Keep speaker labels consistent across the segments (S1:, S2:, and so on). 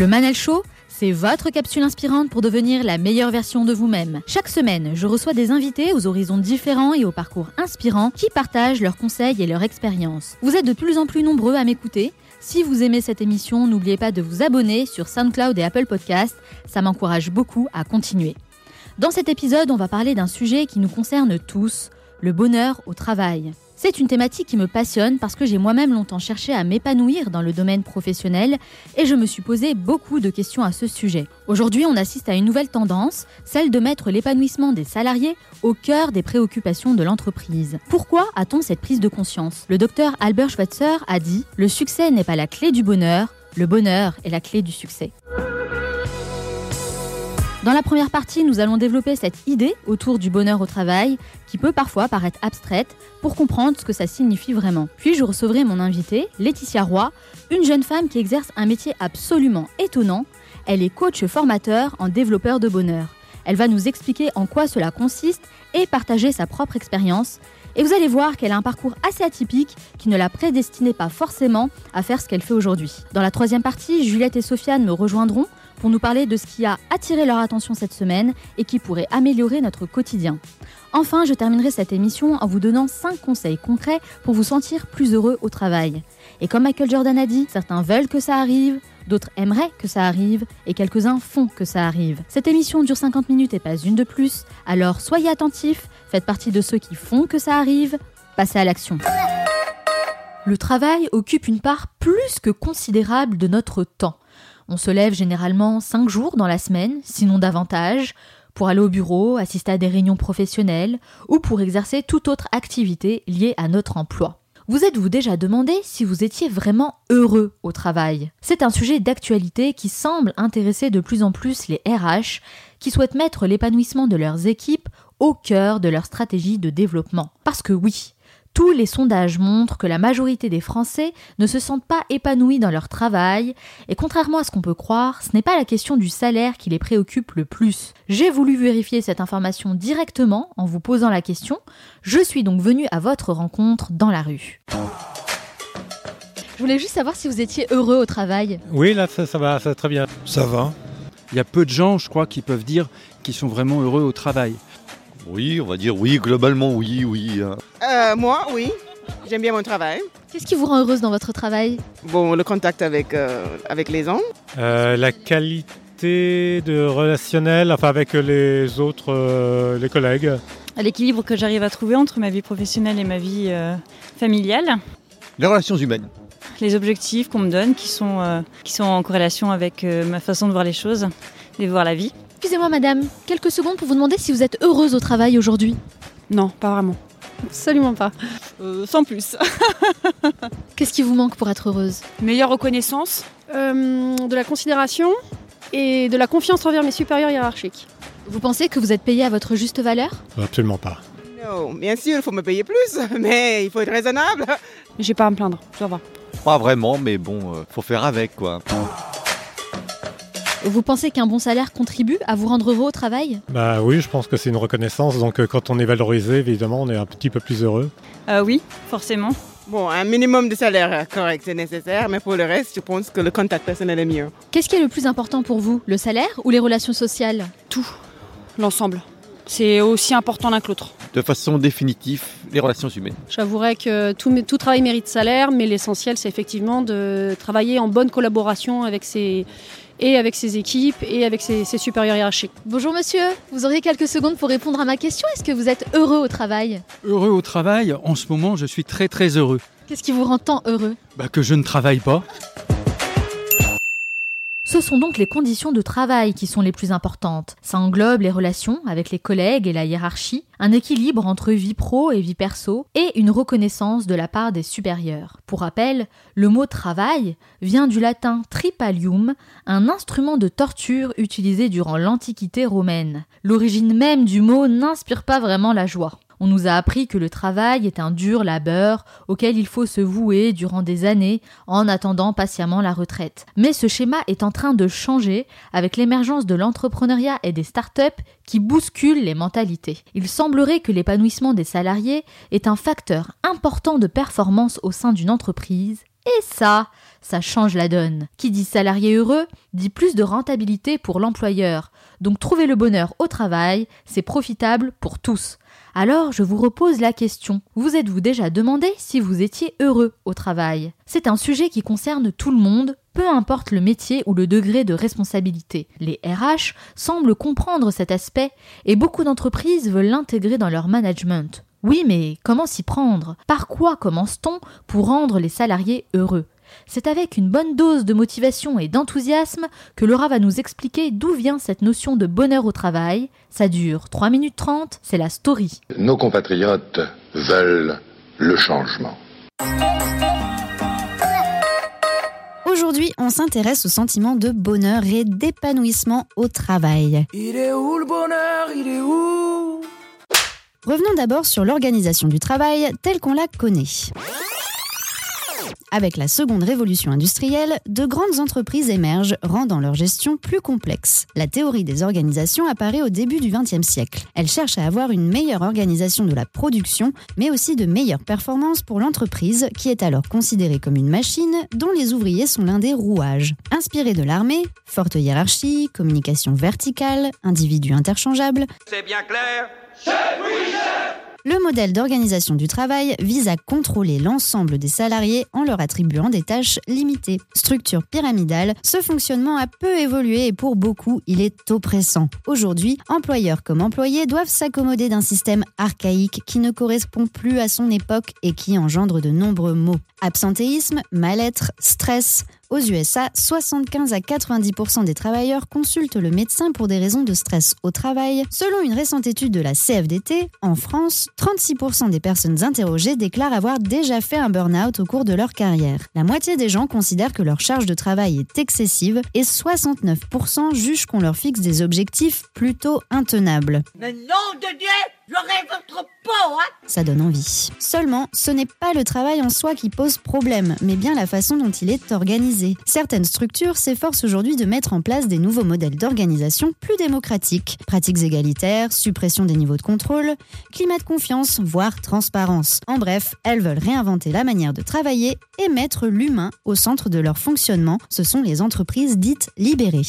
S1: Le Manel Show, c'est votre capsule inspirante pour devenir la meilleure version de vous-même. Chaque semaine, je reçois des invités aux horizons différents et aux parcours inspirants qui partagent leurs conseils et leurs expériences. Vous êtes de plus en plus nombreux à m'écouter. Si vous aimez cette émission, n'oubliez pas de vous abonner sur SoundCloud et Apple Podcast. Ça m'encourage beaucoup à continuer. Dans cet épisode, on va parler d'un sujet qui nous concerne tous, le bonheur au travail. C'est une thématique qui me passionne parce que j'ai moi-même longtemps cherché à m'épanouir dans le domaine professionnel et je me suis posé beaucoup de questions à ce sujet. Aujourd'hui, on assiste à une nouvelle tendance, celle de mettre l'épanouissement des salariés au cœur des préoccupations de l'entreprise. Pourquoi a-t-on cette prise de conscience? Le docteur Albert Schweitzer a dit Le succès n'est pas la clé du bonheur, le bonheur est la clé du succès. Dans la première partie, nous allons développer cette idée autour du bonheur au travail, qui peut parfois paraître abstraite, pour comprendre ce que ça signifie vraiment. Puis je recevrai mon invitée, Laetitia Roy, une jeune femme qui exerce un métier absolument étonnant. Elle est coach formateur en développeur de bonheur. Elle va nous expliquer en quoi cela consiste et partager sa propre expérience. Et vous allez voir qu'elle a un parcours assez atypique qui ne la prédestinait pas forcément à faire ce qu'elle fait aujourd'hui. Dans la troisième partie, Juliette et Sofiane me rejoindront pour nous parler de ce qui a attiré leur attention cette semaine et qui pourrait améliorer notre quotidien. Enfin, je terminerai cette émission en vous donnant 5 conseils concrets pour vous sentir plus heureux au travail. Et comme Michael Jordan a dit, certains veulent que ça arrive, d'autres aimeraient que ça arrive, et quelques-uns font que ça arrive. Cette émission dure 50 minutes et pas une de plus, alors soyez attentifs, faites partie de ceux qui font que ça arrive, passez à l'action. Le travail occupe une part plus que considérable de notre temps. On se lève généralement 5 jours dans la semaine, sinon davantage, pour aller au bureau, assister à des réunions professionnelles ou pour exercer toute autre activité liée à notre emploi. Vous êtes-vous déjà demandé si vous étiez vraiment heureux au travail? C'est un sujet d'actualité qui semble intéresser de plus en plus les RH qui souhaitent mettre l'épanouissement de leurs équipes au cœur de leur stratégie de développement. Parce que oui, tous les sondages montrent que la majorité des Français ne se sentent pas épanouis dans leur travail, et contrairement à ce qu'on peut croire, ce n'est pas la question du salaire qui les préoccupe le plus. J'ai voulu vérifier cette information directement en vous posant la question, je suis donc venu à votre rencontre dans la rue. Je voulais juste savoir si vous étiez heureux au travail.
S2: Oui, là, ça, ça va, ça va très bien.
S3: Ça va.
S4: Il y a peu de gens, je crois, qui peuvent dire qu'ils sont vraiment heureux au travail.
S3: Oui, on va dire oui, globalement oui, oui. hein.
S5: Euh, moi, oui. J'aime bien mon travail.
S1: Qu'est-ce qui vous rend heureuse dans votre travail?
S5: Bon, le contact avec, euh, avec les gens.
S2: Euh, la qualité de relationnel, enfin avec les autres, euh, les collègues.
S6: l'équilibre que j'arrive à trouver entre ma vie professionnelle et ma vie euh, familiale,
S3: Les relations humaines.
S6: les objectifs qu'on me donne qui sont, euh, qui sont en corrélation avec euh, ma façon de voir les choses et de voir la vie.
S1: Excusez-moi madame, quelques secondes pour vous demander si vous êtes heureuse au travail aujourd'hui.
S6: Non, pas vraiment.
S7: Absolument pas.
S6: Euh, sans plus.
S1: Qu'est-ce qui vous manque pour être heureuse?
S7: Meilleure reconnaissance, euh, de la considération et de la confiance envers mes supérieurs hiérarchiques.
S1: Vous pensez que vous êtes payé à votre juste valeur?
S2: Absolument pas.
S5: Non, bien sûr, il faut me payer plus, mais il faut être raisonnable.
S6: J'ai pas à me plaindre, ça va.
S3: Pas vraiment, mais bon, euh, faut faire avec quoi.
S1: Vous pensez qu'un bon salaire contribue à vous rendre heureux au travail
S2: Bah oui, je pense que c'est une reconnaissance. Donc euh, quand on est valorisé, évidemment, on est un petit peu plus heureux.
S6: Euh, oui, forcément.
S5: Bon, un minimum de salaire correct, c'est nécessaire, mais pour le reste, je pense que le contact personnel est mieux.
S1: Qu'est-ce qui est le plus important pour vous Le salaire ou les relations sociales
S7: Tout, l'ensemble. C'est aussi important l'un que l'autre.
S3: de façon définitive les relations humaines.
S7: J'avouerais que tout, tout travail mérite salaire, mais l'essentiel, c'est effectivement de travailler en bonne collaboration avec ses, et avec ses équipes et avec ses, ses supérieurs hiérarchiques.
S1: Bonjour monsieur, vous auriez quelques secondes pour répondre à ma question. Est-ce que vous êtes heureux au travail?
S4: Heureux au travail, en ce moment, je suis très très heureux.
S1: Qu'est-ce qui vous rend tant heureux?
S4: Bah, que je ne travaille pas.
S1: Ce sont donc les conditions de travail qui sont les plus importantes. Ça englobe les relations avec les collègues et la hiérarchie, un équilibre entre vie pro et vie perso, et une reconnaissance de la part des supérieurs. Pour rappel, le mot travail vient du latin tripalium, un instrument de torture utilisé durant l'Antiquité romaine. L'origine même du mot n'inspire pas vraiment la joie. On nous a appris que le travail est un dur labeur auquel il faut se vouer durant des années en attendant patiemment la retraite. Mais ce schéma est en train de changer avec l'émergence de l'entrepreneuriat et des startups qui bousculent les mentalités. Il semblerait que l'épanouissement des salariés est un facteur important de performance au sein d'une entreprise et ça, ça change la donne. Qui dit salarié heureux, dit plus de rentabilité pour l'employeur. Donc trouver le bonheur au travail, c'est profitable pour tous. Alors je vous repose la question. Vous êtes-vous déjà demandé si vous étiez heureux au travail? C'est un sujet qui concerne tout le monde, peu importe le métier ou le degré de responsabilité. Les RH semblent comprendre cet aspect et beaucoup d'entreprises veulent l'intégrer dans leur management. Oui, mais comment s'y prendre? Par quoi commence-t-on pour rendre les salariés heureux? C'est avec une bonne dose de motivation et d'enthousiasme que Laura va nous expliquer d'où vient cette notion de bonheur au travail. Ça dure 3 minutes 30, c'est la story.
S8: Nos compatriotes veulent le changement.
S9: Aujourd'hui, on s'intéresse au sentiment de bonheur et d'épanouissement au travail.
S10: Il est où le bonheur? Il est où?
S9: Revenons d'abord sur l'organisation du travail telle qu'on la connaît. Avec la seconde révolution industrielle, de grandes entreprises émergent, rendant leur gestion plus complexe. La théorie des organisations apparaît au début du XXe siècle. Elle cherche à avoir une meilleure organisation de la production, mais aussi de meilleures performances pour l'entreprise, qui est alors considérée comme une machine dont les ouvriers sont l'un des rouages. Inspirée de l'armée, forte hiérarchie, communication verticale, individus interchangeables.
S10: C'est bien clair?
S9: Le modèle d'organisation du travail vise à contrôler l'ensemble des salariés en leur attribuant des tâches limitées. Structure pyramidale, ce fonctionnement a peu évolué et pour beaucoup, il est oppressant. Aujourd'hui, employeurs comme employés doivent s'accommoder d'un système archaïque qui ne correspond plus à son époque et qui engendre de nombreux maux. Absentéisme, mal-être, stress, aux USA, 75 à 90% des travailleurs consultent le médecin pour des raisons de stress au travail. Selon une récente étude de la CFDT, en France, 36% des personnes interrogées déclarent avoir déjà fait un burn-out au cours de leur carrière. La moitié des gens considèrent que leur charge de travail est excessive et 69% jugent qu'on leur fixe des objectifs plutôt intenables.
S10: Mais nom de Dieu J'aurai votre peau, hein
S9: Ça donne envie. Seulement, ce n'est pas le travail en soi qui pose problème, mais bien la façon dont il est organisé. Certaines structures s'efforcent aujourd'hui de mettre en place des nouveaux modèles d'organisation plus démocratiques. Pratiques égalitaires, suppression des niveaux de contrôle, climat de confiance, voire transparence. En bref, elles veulent réinventer la manière de travailler et mettre l'humain au centre de leur fonctionnement. Ce sont les entreprises dites libérées.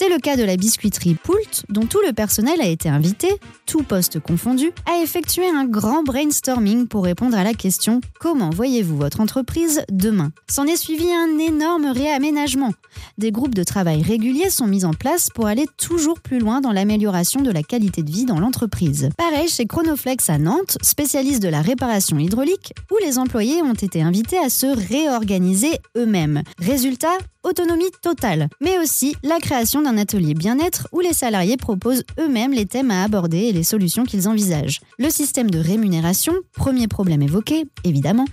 S9: C'est le cas de la biscuiterie Poult, dont tout le personnel a été invité, tout poste confondu, à effectuer un grand brainstorming pour répondre à la question Comment voyez-vous votre entreprise demain? S'en est suivi un énorme réaménagement. Des groupes de travail réguliers sont mis en place pour aller toujours plus loin dans l'amélioration de la qualité de vie dans l'entreprise. Pareil chez Chronoflex à Nantes, spécialiste de la réparation hydraulique, où les employés ont été invités à se réorganiser eux-mêmes. Résultat, autonomie totale, mais aussi la création d'un atelier bien-être où les salariés proposent eux-mêmes les thèmes à aborder et les solutions qu'ils envisagent. Le système de rémunération, premier problème évoqué, évidemment,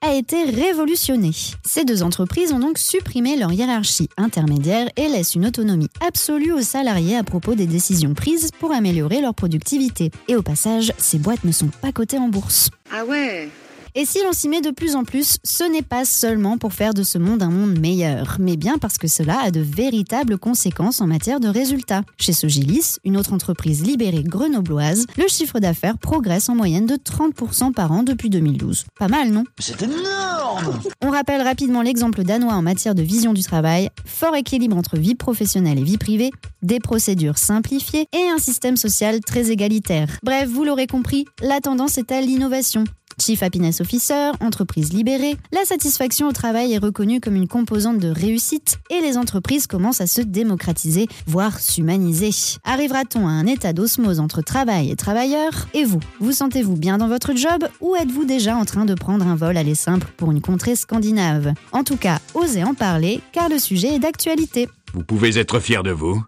S9: a été révolutionné. Ces deux entreprises ont donc supprimé leur hiérarchie intermédiaire et laissent une autonomie absolue aux salariés à propos des décisions prises pour améliorer leur productivité. Et au passage, ces boîtes ne sont pas cotées en bourse.
S11: Ah ouais?
S9: Et si l'on s'y met de plus en plus, ce n'est pas seulement pour faire de ce monde un monde meilleur, mais bien parce que cela a de véritables conséquences en matière de résultats. Chez Sogilis, une autre entreprise libérée grenobloise, le chiffre d'affaires progresse en moyenne de 30% par an depuis 2012. Pas mal, non?
S10: C'est énorme
S9: On rappelle rapidement l'exemple danois en matière de vision du travail, fort équilibre entre vie professionnelle et vie privée, des procédures simplifiées et un système social très égalitaire. Bref, vous l'aurez compris, la tendance est à l'innovation. Chief Happiness Officer, entreprise libérée, la satisfaction au travail est reconnue comme une composante de réussite et les entreprises commencent à se démocratiser, voire s'humaniser. Arrivera-t-on à un état d'osmose entre travail et travailleurs? Et vous, vous sentez-vous bien dans votre job ou êtes-vous déjà en train de prendre un vol aller simple pour une contrée scandinave? En tout cas, osez en parler car le sujet est d'actualité.
S11: Vous pouvez être fier de vous.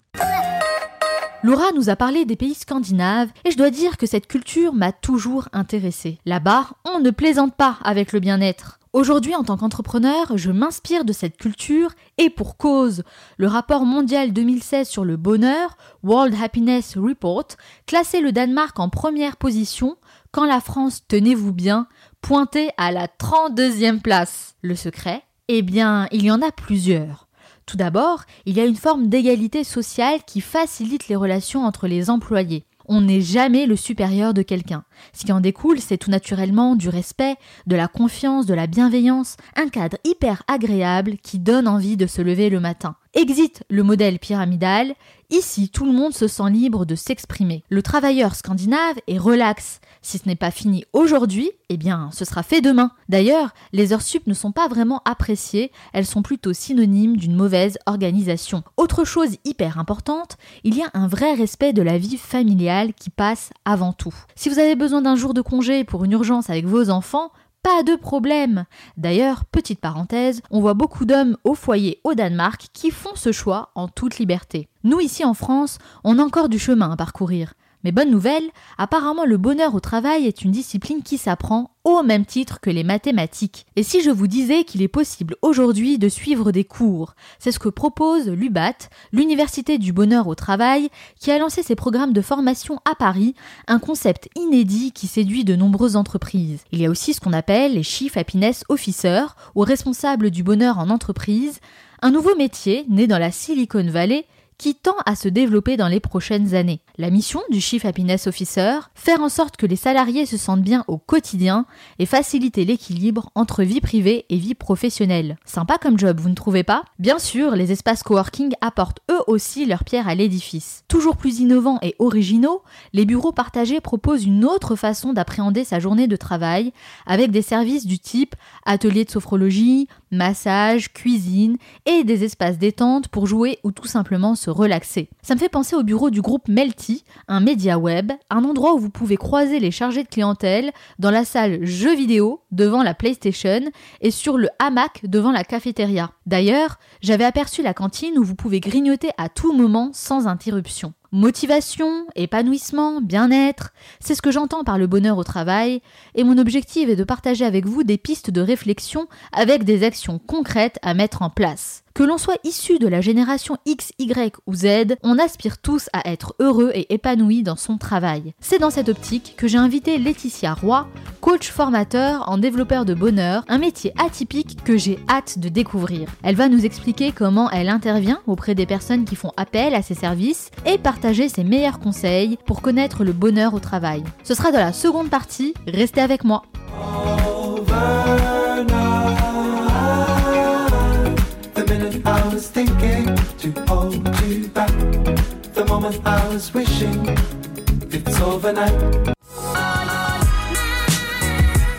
S1: Laura nous a parlé des pays scandinaves et je dois dire que cette culture m'a toujours intéressée. Là-bas, on ne plaisante pas avec le bien-être. Aujourd'hui, en tant qu'entrepreneur, je m'inspire de cette culture et pour cause. Le rapport mondial 2016 sur le bonheur, World Happiness Report, classait le Danemark en première position quand la France, tenez-vous bien, pointait à la 32e place. Le secret? Eh bien, il y en a plusieurs. Tout d'abord, il y a une forme d'égalité sociale qui facilite les relations entre les employés. On n'est jamais le supérieur de quelqu'un. Ce qui en découle, c'est tout naturellement du respect, de la confiance, de la bienveillance, un cadre hyper agréable qui donne envie de se lever le matin. Exit le modèle pyramidal, ici tout le monde se sent libre de s'exprimer. Le travailleur scandinave est relax. Si ce n'est pas fini aujourd'hui, eh bien ce sera fait demain. D'ailleurs, les heures sup ne sont pas vraiment appréciées, elles sont plutôt synonymes d'une mauvaise organisation. Autre chose hyper importante, il y a un vrai respect de la vie familiale qui passe avant tout. Si vous avez besoin d'un jour de congé pour une urgence avec vos enfants, pas de problème. D'ailleurs, petite parenthèse, on voit beaucoup d'hommes au foyer au Danemark qui font ce choix en toute liberté. Nous ici en France, on a encore du chemin à parcourir. Mais bonne nouvelle, apparemment le bonheur au travail est une discipline qui s'apprend au même titre que les mathématiques. Et si je vous disais qu'il est possible aujourd'hui de suivre des cours, c'est ce que propose l'UBAT, l'Université du bonheur au travail, qui a lancé ses programmes de formation à Paris, un concept inédit qui séduit de nombreuses entreprises. Il y a aussi ce qu'on appelle les Chief Happiness Officers, ou responsables du bonheur en entreprise, un nouveau métier né dans la Silicon Valley qui tend à se développer dans les prochaines années. La mission du Chief Happiness Officer, faire en sorte que les salariés se sentent bien au quotidien et faciliter l'équilibre entre vie privée et vie professionnelle. Sympa comme job, vous ne trouvez pas? Bien sûr, les espaces coworking apportent eux aussi leur pierre à l'édifice. Toujours plus innovants et originaux, les bureaux partagés proposent une autre façon d'appréhender sa journée de travail avec des services du type atelier de sophrologie, massage, cuisine et des espaces détente pour jouer ou tout simplement se relaxer. Ça me fait penser au bureau du groupe Melty, un média web, un endroit où vous pouvez croiser les chargés de clientèle dans la salle jeux vidéo devant la PlayStation et sur le hamac devant la cafétéria. D'ailleurs, j'avais aperçu la cantine où vous pouvez grignoter à tout moment sans interruption. Motivation, épanouissement, bien-être, c'est ce que j'entends par le bonheur au travail, et mon objectif est de partager avec vous des pistes de réflexion avec des actions concrètes à mettre en place. Que l'on soit issu de la génération X, Y ou Z, on aspire tous à être heureux et épanoui dans son travail. C'est dans cette optique que j'ai invité Laetitia Roy, coach formateur en développeur de bonheur, un métier atypique que j'ai hâte de découvrir. Elle va nous expliquer comment elle intervient auprès des personnes qui font appel à ses services et partager ses meilleurs conseils pour connaître le bonheur au travail. Ce sera dans la seconde partie, restez avec moi.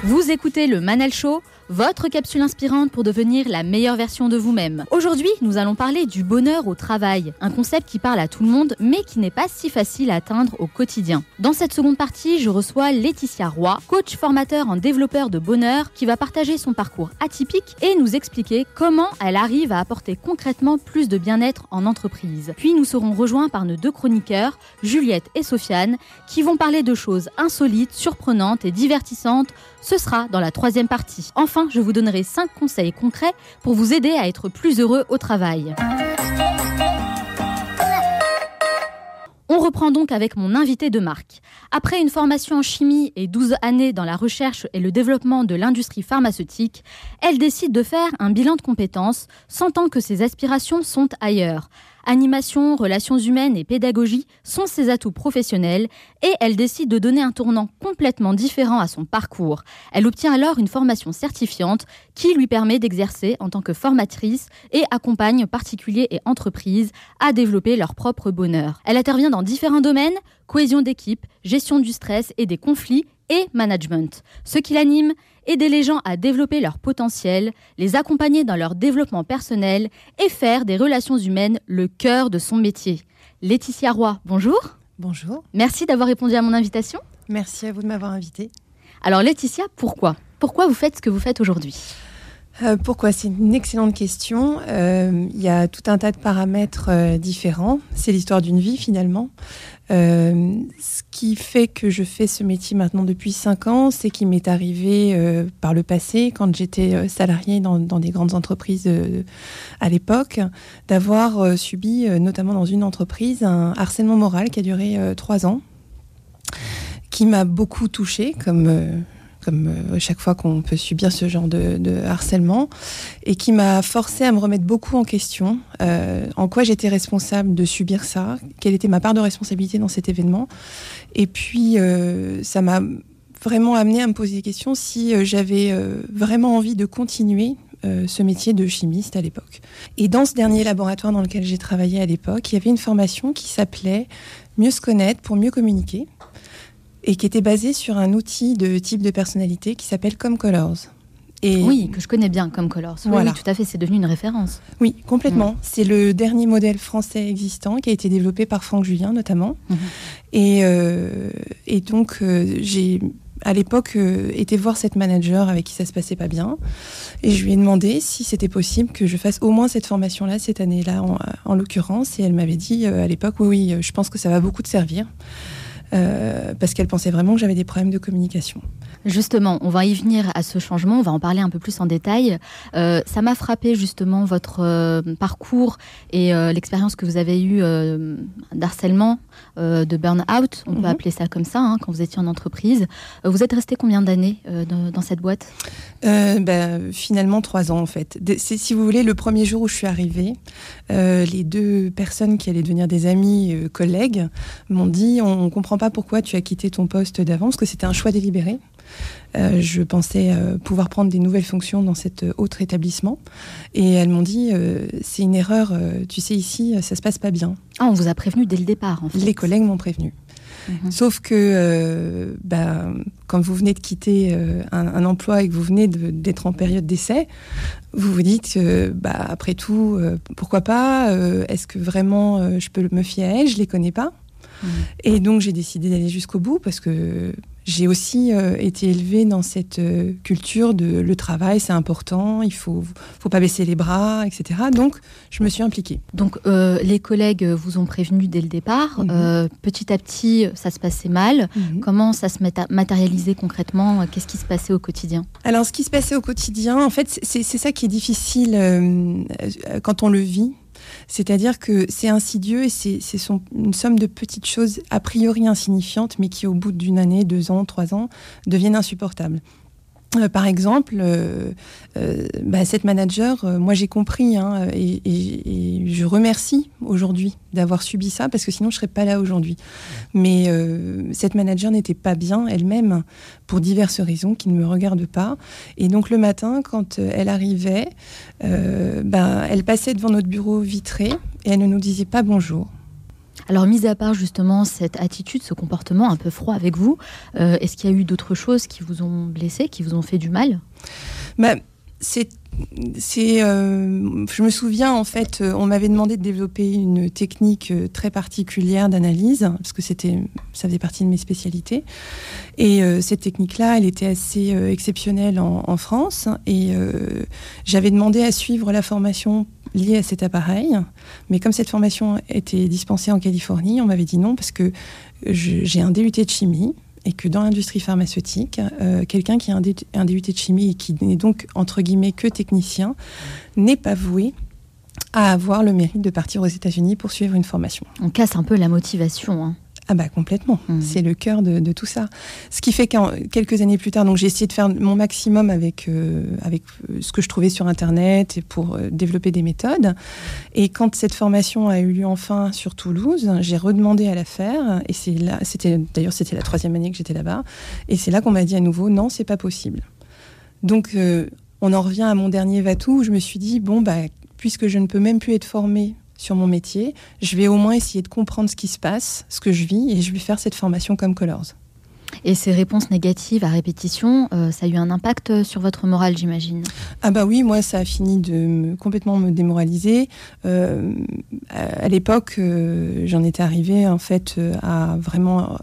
S1: Vous écoutez le Manal Show, votre capsule inspirante pour devenir la meilleure version de vous-même. Aujourd'hui, nous allons parler du bonheur au travail, un concept qui parle à tout le monde mais qui n'est pas si facile à atteindre au quotidien. Dans cette seconde partie, je reçois Laetitia Roy, coach formateur en développeur de bonheur, qui va partager son parcours atypique et nous expliquer comment elle arrive à apporter concrètement plus de bien-être en entreprise. Puis nous serons rejoints par nos deux chroniqueurs, Juliette et Sofiane, qui vont parler de choses insolites, surprenantes et divertissantes. Ce sera dans la troisième partie. Je vous donnerai 5 conseils concrets pour vous aider à être plus heureux au travail. On reprends donc avec mon invité de marque. Après une formation en chimie et 12 années dans la recherche et le développement de l'industrie pharmaceutique, elle décide de faire un bilan de compétences, sentant que ses aspirations sont ailleurs. Animation, relations humaines et pédagogie sont ses atouts professionnels et elle décide de donner un tournant complètement différent à son parcours. Elle obtient alors une formation certifiante qui lui permet d'exercer en tant que formatrice et accompagne particuliers et entreprises à développer leur propre bonheur. Elle intervient dans différents domaines, cohésion d'équipe, gestion du stress et des conflits et management. Ce qui l'anime, aider les gens à développer leur potentiel, les accompagner dans leur développement personnel et faire des relations humaines le cœur de son métier. Laetitia Roy, bonjour.
S12: Bonjour.
S1: Merci d'avoir répondu à mon invitation.
S12: Merci à vous de m'avoir invité.
S1: Alors Laetitia, pourquoi? Pourquoi vous faites ce que vous faites aujourd'hui?
S12: Euh, pourquoi? C'est une excellente question. Euh, il y a tout un tas de paramètres euh, différents. C'est l'histoire d'une vie finalement. ce qui fait que je fais ce métier maintenant depuis cinq ans, c'est qu'il m'est arrivé par le passé, quand j'étais salariée dans, des grandes entreprises à l'époque, d'avoir subi, notamment dans une entreprise, un harcèlement moral qui a duré trois ans, qui m'a beaucoup touchée, comme comme euh, chaque fois qu'on peut subir ce genre de, harcèlement, et qui m'a forcé à me remettre beaucoup en question, euh, en quoi j'étais responsable de subir ça, quelle était ma part de responsabilité dans cet événement. Et puis, euh, ça m'a vraiment amené à me poser des questions si j'avais vraiment envie de continuer ce métier de chimiste à l'époque. Et dans ce dernier laboratoire dans lequel j'ai travaillé à l'époque, il y avait une formation qui s'appelait Mieux se connaître pour mieux communiquer et qui était basé sur un outil de type de personnalité qui s'appelle Comme Colors.
S1: Et oui, que je connais bien comme Colors. Oui, oui tout à fait, c'est devenu une référence.
S12: Oui, complètement. Mm. C'est le dernier modèle français existant qui a été développé par Franck Julien notamment. Mm-hmm. Et, euh, et, donc, euh, j'ai à l'époque euh, été voir cette manager avec qui ça se passait pas bien. Et je lui ai demandé si c'était possible que je fasse au moins cette formation-là, cette année-là en, en l'occurrence. Et elle m'avait dit à l'époque, oui, oui, je pense que ça va beaucoup te servir. Euh, parce qu'elle pensait vraiment que j'avais des problèmes de communication.
S1: Justement, on va y venir à ce changement, on va en parler un peu plus en détail. Euh, ça m'a frappé justement votre euh, parcours et l'expérience que vous avez eue d'harcèlement, de burn-out, on peut mhm. appeler ça comme ça, hein, quand vous étiez en entreprise. vous êtes resté combien d'années dans, cette boîte?
S12: Ben, Finalement, trois ans en fait. C'est, si vous voulez, le premier jour où je suis arrivée, les deux personnes qui allaient devenir des amis, collègues, m'ont dit on, on comprend pas pourquoi tu as quitté ton poste d'avance, que c'était un choix délibéré. Euh, je pensais euh, pouvoir prendre des nouvelles fonctions dans cet autre établissement. Et elles m'ont dit, euh, c'est une erreur, tu sais, ici, ça se passe pas bien.
S1: Ah, on vous a prévenu dès le départ, en fait.
S12: Les collègues m'ont prévenu. Mhm. Sauf que bah, quand vous venez de quitter un, emploi et que vous venez d'être en période d'essai, vous vous dites, bah, après tout, pourquoi pas Est-ce que vraiment je peux me fier à elle? Je les connais pas. Et donc j'ai décidé d'aller jusqu'au bout parce que j'ai aussi euh, été élevée dans cette euh, culture de le travail, c'est important, il faut, faut pas baisser les bras, etc. Donc, je me suis impliquée.
S1: Donc, euh, les collègues vous ont prévenu dès le départ. Mhm. petit à petit, ça se passait mal. Mhm. Comment ça se matérialisait concrètement? Qu'est-ce qui se passait au quotidien?
S12: Alors, ce qui se passait au quotidien, en fait, c'est ça qui est difficile quand on le vit. C'est-à-dire que c'est insidieux et c'est une somme de petites choses a priori insignifiantes, mais qui au bout d'une année, deux ans, trois ans, deviennent insupportables. Euh, par exemple, euh, euh, bah, cette manager, moi j'ai compris hein, et, je remercie aujourd'hui d'avoir subi ça parce que sinon je serais pas là aujourd'hui. Mais cette manager n'était pas bien elle-même pour diverses raisons qui ne me regardent pas. Et donc le matin, quand elle arrivait, bah, elle passait devant notre bureau vitré et elle ne nous disait pas bonjour.
S1: Alors, mis à part justement cette attitude, ce comportement un peu froid avec vous, euh, est-ce qu'il y a eu d'autres choses qui vous ont blessé, qui vous ont fait du mal?
S12: Bah, euh, je me souviens en fait, euh, on m'avait demandé de développer une technique très particulière d'analyse parce que c'était, ça faisait partie de mes spécialités. Et cette technique-là, elle était assez exceptionnelle en, France. Et j'avais demandé à suivre la formation lié à cet appareil. Mais comme cette formation était dispensée en Californie, on m'avait dit non parce que j'ai un DUT de chimie et que dans l'industrie pharmaceutique, euh, quelqu'un qui a un, DUT de chimie et qui n'est donc entre guillemets que technicien n'est pas voué à avoir le mérite de partir aux États-Unis pour suivre une formation.
S1: On casse un peu la motivation. Hein.
S12: Ah bah complètement,
S1: Mmh.
S12: c'est le cœur de, de tout ça. Ce qui fait qu'en quelques années plus tard, donc j'ai essayé de faire mon maximum avec euh, avec euh, ce que je trouvais sur internet et pour euh, développer des méthodes. Et quand cette formation a eu lieu enfin sur Toulouse, j'ai redemandé à la faire et c'est là, c'était d'ailleurs c'était la troisième année que j'étais là-bas et c'est là qu'on m'a dit à nouveau non, c'est pas possible. Donc euh, on en revient à mon dernier Vatou où je me suis dit bon bah puisque je ne peux même plus être formée sur mon métier, je vais au moins essayer de comprendre ce qui se passe, ce que je vis, et je vais faire cette formation comme Colors.
S1: Et ces réponses négatives à répétition, euh, ça a eu un impact euh, sur votre morale, j'imagine?
S12: Ah bah oui, moi ça a fini de me, complètement me démoraliser. Euh, à, à l'époque, euh, j'en étais arrivée en fait à vraiment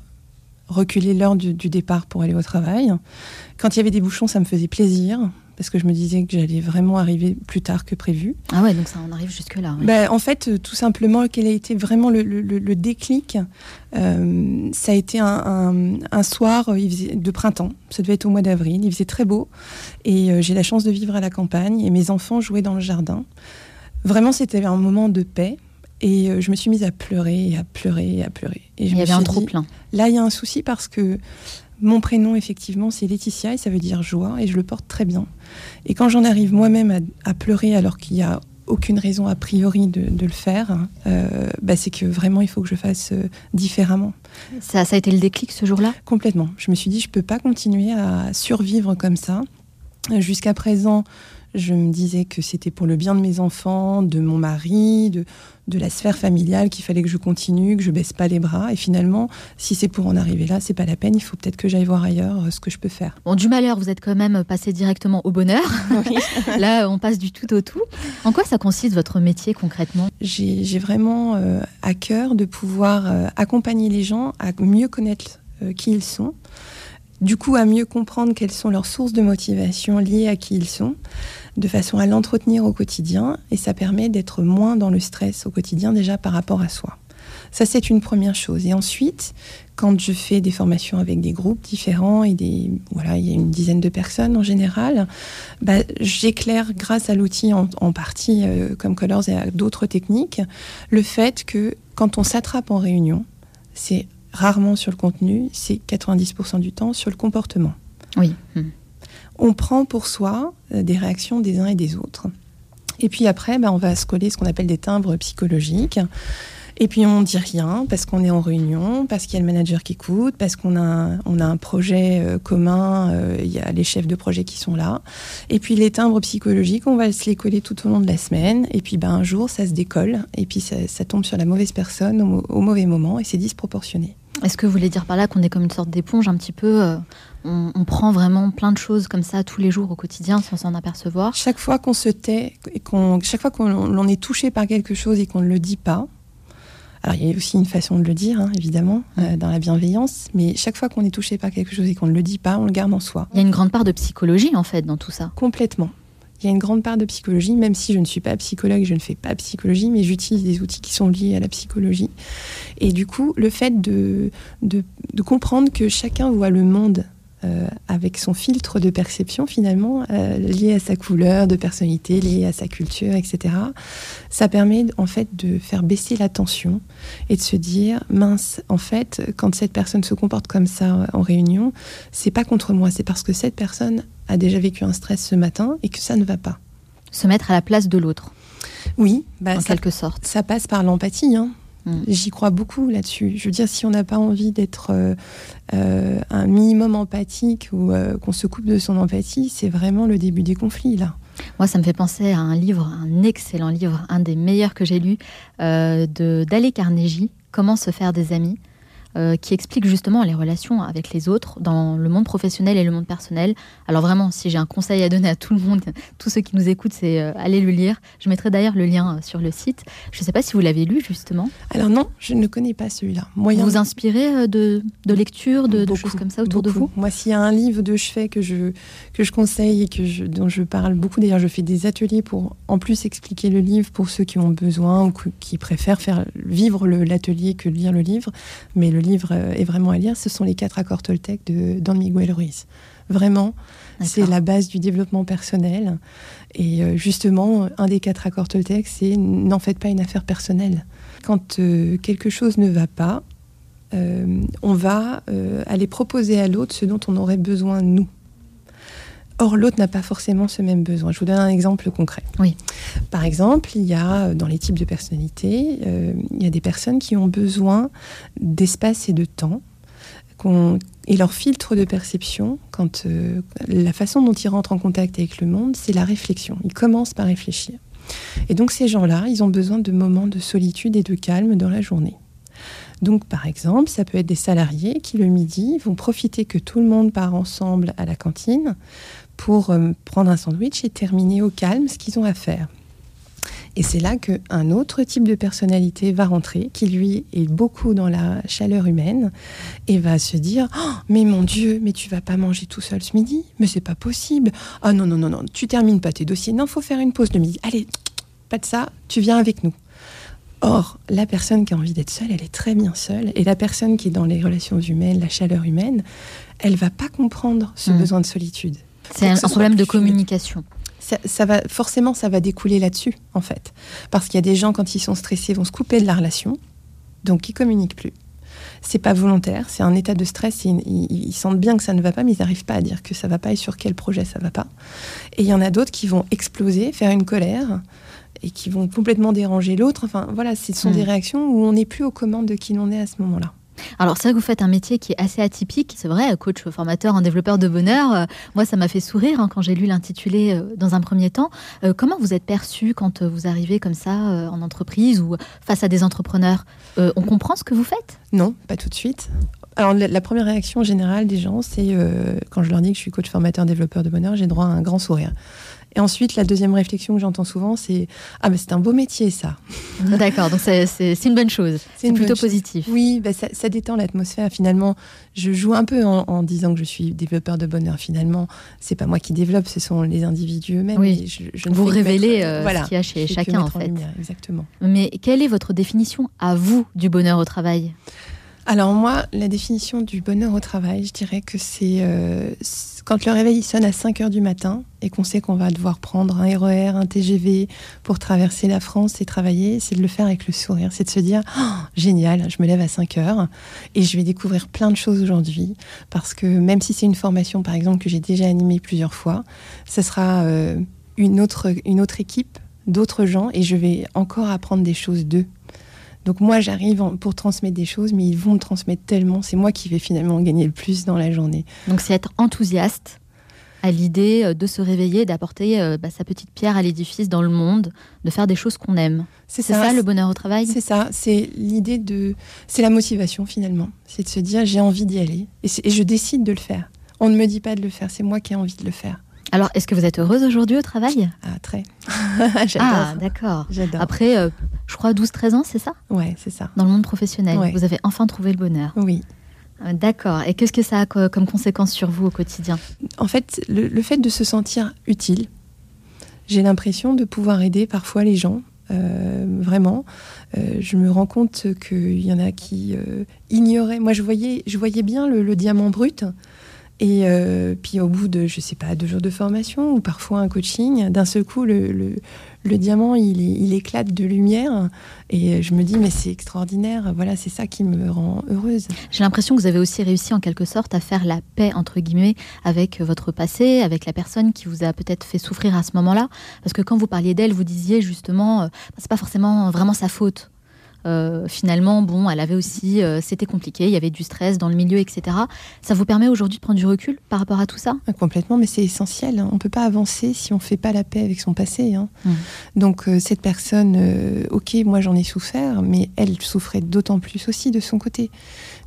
S12: reculer l'heure du, du départ pour aller au travail. Quand il y avait des bouchons, ça me faisait plaisir parce que je me disais que j'allais vraiment arriver plus tard que prévu.
S1: Ah ouais, donc ça en arrive jusque-là.
S12: Ben, en fait, euh, tout simplement, quel a été vraiment le, le- le- le déclic euh, Ça a été un, un- un soir euh, de printemps, ça devait être au mois d'avril, il faisait très beau, et euh, j'ai la chance de vivre à la campagne, et mes enfants jouaient dans le jardin. Vraiment, c'était un moment de paix, et je me suis mise à pleurer, et à pleurer, et à pleurer. Et je
S1: Il y
S12: me
S1: avait
S12: suis
S1: un
S12: dit,
S1: trop-plein.
S12: Là, il y a un souci parce que mon prénom, effectivement, c'est Laetitia et ça veut dire joie et je le porte très bien. Et quand j'en arrive moi-même à, à pleurer alors qu'il n'y a aucune raison a priori de, de le faire, euh, bah, c'est que vraiment il faut que je fasse euh, différemment.
S1: Ça, ça a été le déclic ce jour-là?
S12: Complètement. Je me suis dit, je peux pas continuer à survivre comme ça. Jusqu'à présent, je me disais que c'était pour le bien de mes enfants, de mon mari, de, de la sphère familiale qu'il fallait que je continue, que je baisse pas les bras. Et finalement, si c'est pour en arriver là, c'est pas la peine. Il faut peut-être que j'aille voir ailleurs euh, ce que je peux faire.
S1: Bon, du malheur, vous êtes quand même passé directement au bonheur. Là, on passe du tout au tout. En quoi ça consiste votre métier concrètement?
S12: J'ai j'ai vraiment euh, à cœur de pouvoir euh, accompagner les gens à mieux connaître euh, qui ils sont, du coup à mieux comprendre quelles sont leurs sources de motivation liées à qui ils sont, de façon à l'entretenir au quotidien, et ça permet d'être moins dans le stress au quotidien déjà par rapport à soi. Ça, c'est une première chose. Et ensuite, quand je fais des formations avec des groupes différents et des voilà, il y a une dizaine de personnes en général, bah, j'éclaire grâce à l'outil en, partie euh, comme Colors et à d'autres techniques, le fait que quand on s'attrape en réunion, c'est rarement sur le contenu, c'est 90% du temps sur le comportement.
S1: Oui.
S12: On prend pour soi euh, des réactions des uns et des autres. Et puis après, bah, on va se coller ce qu'on appelle des timbres psychologiques. Et puis on dit rien parce qu'on est en réunion, parce qu'il y a le manager qui écoute, parce qu'on a, un- on a un projet euh, commun, euh, il y a les chefs de projet qui sont là. Et puis les timbres psychologiques, on va se les coller tout au long de la semaine. Et puis ben, un jour, ça se décolle. Et puis ça, tombe sur la mauvaise personne au, mauvais moment et c'est disproportionné.
S1: Est-ce que vous voulez dire par là qu'on est comme une sorte d'éponge un petit peu on, on prend vraiment plein de choses comme ça tous les jours au quotidien sans s'en apercevoir
S12: Chaque fois qu'on se tait, et qu'on, chaque fois qu'on est touché par quelque chose et qu'on ne le dit pas, alors il y a aussi une façon de le dire, hein, évidemment, euh, dans la bienveillance, mais chaque fois qu'on est touché par quelque chose et qu'on ne le dit pas, on le garde en soi.
S1: Il y a une grande part de psychologie en fait dans tout ça.
S12: Complètement. Il y a une grande part de psychologie, même si je ne suis pas psychologue, je ne fais pas psychologie, mais j'utilise des outils qui sont liés à la psychologie. Et du coup, le fait de, de, de comprendre que chacun voit le monde euh, avec son filtre de perception finalement, euh, lié à sa couleur de personnalité, lié à sa culture, etc. Ça permet en fait de faire baisser la tension et de se dire mince, en fait, quand cette personne se comporte comme ça en réunion, c'est pas contre moi, c'est parce que cette personne a déjà vécu un stress ce matin et que ça ne va pas.
S1: Se mettre à la place de l'autre.
S12: Oui, bah,
S1: en
S12: ça,
S1: quelque sorte.
S12: ça passe par l'empathie. Hein.
S1: Mm.
S12: J'y crois beaucoup là-dessus. Je veux dire, si on n'a pas envie d'être euh, euh, un minimum empathique ou euh, qu'on se coupe de son empathie, c'est vraiment le début des conflits là.
S1: Moi, ça me fait penser à un livre, un excellent livre, un des meilleurs que j'ai lu, de d'Ale Carnegie, Comment se faire des amis, euh, qui explique justement les relations avec les autres dans le monde professionnel et le monde personnel. Alors vraiment, si j'ai un conseil à donner à tout le monde, tous ceux qui nous écoutent, c'est euh, aller le lire. Je mettrai d'ailleurs le lien euh, sur le site. Je ne sais pas si vous l'avez lu justement.
S12: Alors non, je ne connais pas celui-là. Moyen
S1: Vous vous inspirez euh, de, de lecture, de, choses comme ça autour de vous?
S12: Moi, s'il y a un livre de chevet que je, que je conseille et que je, dont je parle beaucoup, d'ailleurs, je fais des ateliers pour en plus expliquer le livre pour ceux qui ont besoin ou qui préfèrent faire vivre l'atelier que lire le livre. Mais le livre euh, est vraiment à lire. Ce sont les quatre accords Toltec de Don Miguel Ruiz. Vraiment, c'est la base du développement personnel. Et euh, justement, un des quatre accords Toltec, c'est n'en faites pas une affaire personnelle. Quand euh, quelque chose ne va pas, euh, on va euh, aller proposer à l'autre ce dont on aurait besoin nous. Or, l'autre n'a pas forcément ce même besoin. Je vous donne un exemple concret.
S1: Oui.
S12: Par exemple, il y a euh, dans les types de personnalités, euh, il y a des personnes qui ont besoin d'espace et de temps. et leur filtre de perception, quand euh, la façon dont ils rentrent en contact avec le monde, c'est la réflexion. Ils commencent par réfléchir. Et donc ces gens-là, ils ont besoin de moments de solitude et de calme dans la journée. Donc par exemple, ça peut être des salariés qui le midi vont profiter que tout le monde part ensemble à la cantine pour euh, prendre un sandwich et terminer au calme ce qu'ils ont à faire. Et c'est là qu'un autre type de personnalité va rentrer, qui lui est beaucoup dans la chaleur humaine, et va se dire Oh, Mais mon Dieu, mais tu vas pas manger tout seul ce midi Mais c'est pas possible Ah non, non, non, non, tu termines pas tes dossiers. Non, faut faire une pause de midi. Allez, pas de ça, tu viens avec nous. Or, la personne qui a envie d'être seule, elle est très bien seule. Et la personne qui est dans les relations humaines, la chaleur humaine, elle va pas comprendre ce
S1: Mm.
S12: besoin de solitude.
S1: C'est un,
S12: ce
S1: problème de communication.
S12: Ça, ça va, forcément, ça va découler là-dessus, en fait. Parce qu'il y a des gens, quand ils sont stressés, vont se couper de la relation, donc ils communiquent plus. C'est pas volontaire, c'est un état de stress. Ils, ils- ils sentent bien que ça ne va pas, mais ils n'arrivent pas à dire que ça va pas et sur quel projet ça va pas. Et il y en a d'autres qui vont exploser, faire une colère et qui vont complètement déranger l'autre. Enfin, voilà, ce sont
S1: Mm.
S12: des réactions où on n'est plus aux commandes de qui l'on est à ce moment-là.
S1: Alors c'est vrai que vous faites un métier qui est assez atypique, c'est vrai, coach formateur en développeur de bonheur. Euh, moi, ça m'a fait sourire hein, quand j'ai lu l'intitulé euh, dans un premier temps. Euh, comment vous êtes perçu quand vous arrivez comme ça en entreprise ou face à des entrepreneurs? On comprend ce que vous faites?
S12: Non, pas tout de suite. Alors, la, la première réaction générale des gens, c'est quand je leur dis que je suis coach formateur développeur de bonheur, j'ai droit à un grand sourire. Et ensuite, la deuxième réflexion que j'entends souvent, c'est Ah, mais c'est un beau métier, ça.
S1: D'accord, donc c'est- une bonne chose. C'est plutôt
S12: chose.
S1: positif.
S12: Oui, bah, ça, ça détend l'atmosphère. Finalement, je joue un peu en, en disant que je suis développeur de bonheur. Finalement, c'est pas moi qui développe, ce sont les individus eux-mêmes.
S1: Oui.
S12: Je- je
S1: Vous révélez
S12: mettre-
S1: euh,
S12: voilà,
S1: ce qu'il y a chez chacun en fait.
S12: lumière, exactement.
S1: Mais quelle est votre définition à vous du bonheur au travail?
S12: Alors moi, la définition du bonheur au travail, je dirais que c'est euh, quand le réveil sonne à 5 heures du matin et qu'on sait qu'on va devoir prendre un RER, un TGV pour traverser la France et travailler, c'est de le faire avec le sourire. C'est de se dire, Oh, génial, je me lève à 5 heures et je vais découvrir plein de choses aujourd'hui parce que même si c'est une formation, par exemple, que j'ai déjà animée plusieurs fois, ce sera euh, une, autre, une autre équipe, d'autres gens et je vais encore apprendre des choses d'eux. Donc moi, j'arrive pour transmettre des choses, mais ils vont me transmettre tellement. C'est moi qui vais finalement gagner le plus dans la journée.
S1: Donc c'est être enthousiaste à l'idée euh, de se réveiller, d'apporter euh, bah, sa petite pierre à l'édifice dans le monde, de faire des choses qu'on aime.
S12: C'est ça,
S1: ça le bonheur au travail?
S12: C'est ça, c'est l'idée de... C'est la motivation finalement. C'est de se dire j'ai envie d'y aller et je décide de le faire. On ne me dit pas de le faire, c'est moi qui ai envie de le faire.
S1: Alors, est-ce que vous êtes heureuse aujourd'hui au travail?
S12: Ah, très.
S1: Ah,
S12: J'adore.
S1: d'accord.
S12: J'adore.
S1: Après, euh, je crois 12-13 ans, c'est ça?
S12: Ouais, c'est ça.
S1: Dans le monde professionnel,
S12: Ouais.
S1: vous avez enfin trouvé le bonheur.
S12: Oui.
S1: Euh, D'accord. Et qu'est-ce que ça a co- comme conséquence sur vous au quotidien?
S12: En fait, le, le fait de se sentir utile, j'ai l'impression de pouvoir aider parfois les gens. euh, vraiment, Euh, je me rends compte qu'il y en a qui euh, ignoraient. Moi, je voyais, je voyais bien le, le diamant brut. Et euh, puis au bout de, je sais pas, deux jours de formation ou parfois un coaching, d'un seul coup, le, le- diamant, il, éclate de lumière. Et je me dis, mais c'est extraordinaire. Voilà, c'est ça qui me rend heureuse.
S1: J'ai l'impression que vous avez aussi réussi en quelque sorte à faire la paix, entre guillemets, avec votre passé, avec la personne qui vous a peut-être fait souffrir à ce moment-là. Parce que quand vous parliez d'elle, vous disiez justement, euh, c'est pas forcément vraiment sa faute. Euh, finalement, bon, elle avait aussi, euh, c'était compliqué, il y avait du stress dans le milieu, etc. Ça vous permet aujourd'hui de prendre du recul par rapport à tout ça?
S12: Ah, Complètement, mais c'est essentiel. hein. On ne peut pas avancer si on ne fait pas la paix avec son passé. hein.
S1: Mm.
S12: Donc euh, cette personne, ok, moi j'en ai souffert, mais elle souffrait d'autant plus aussi de son côté.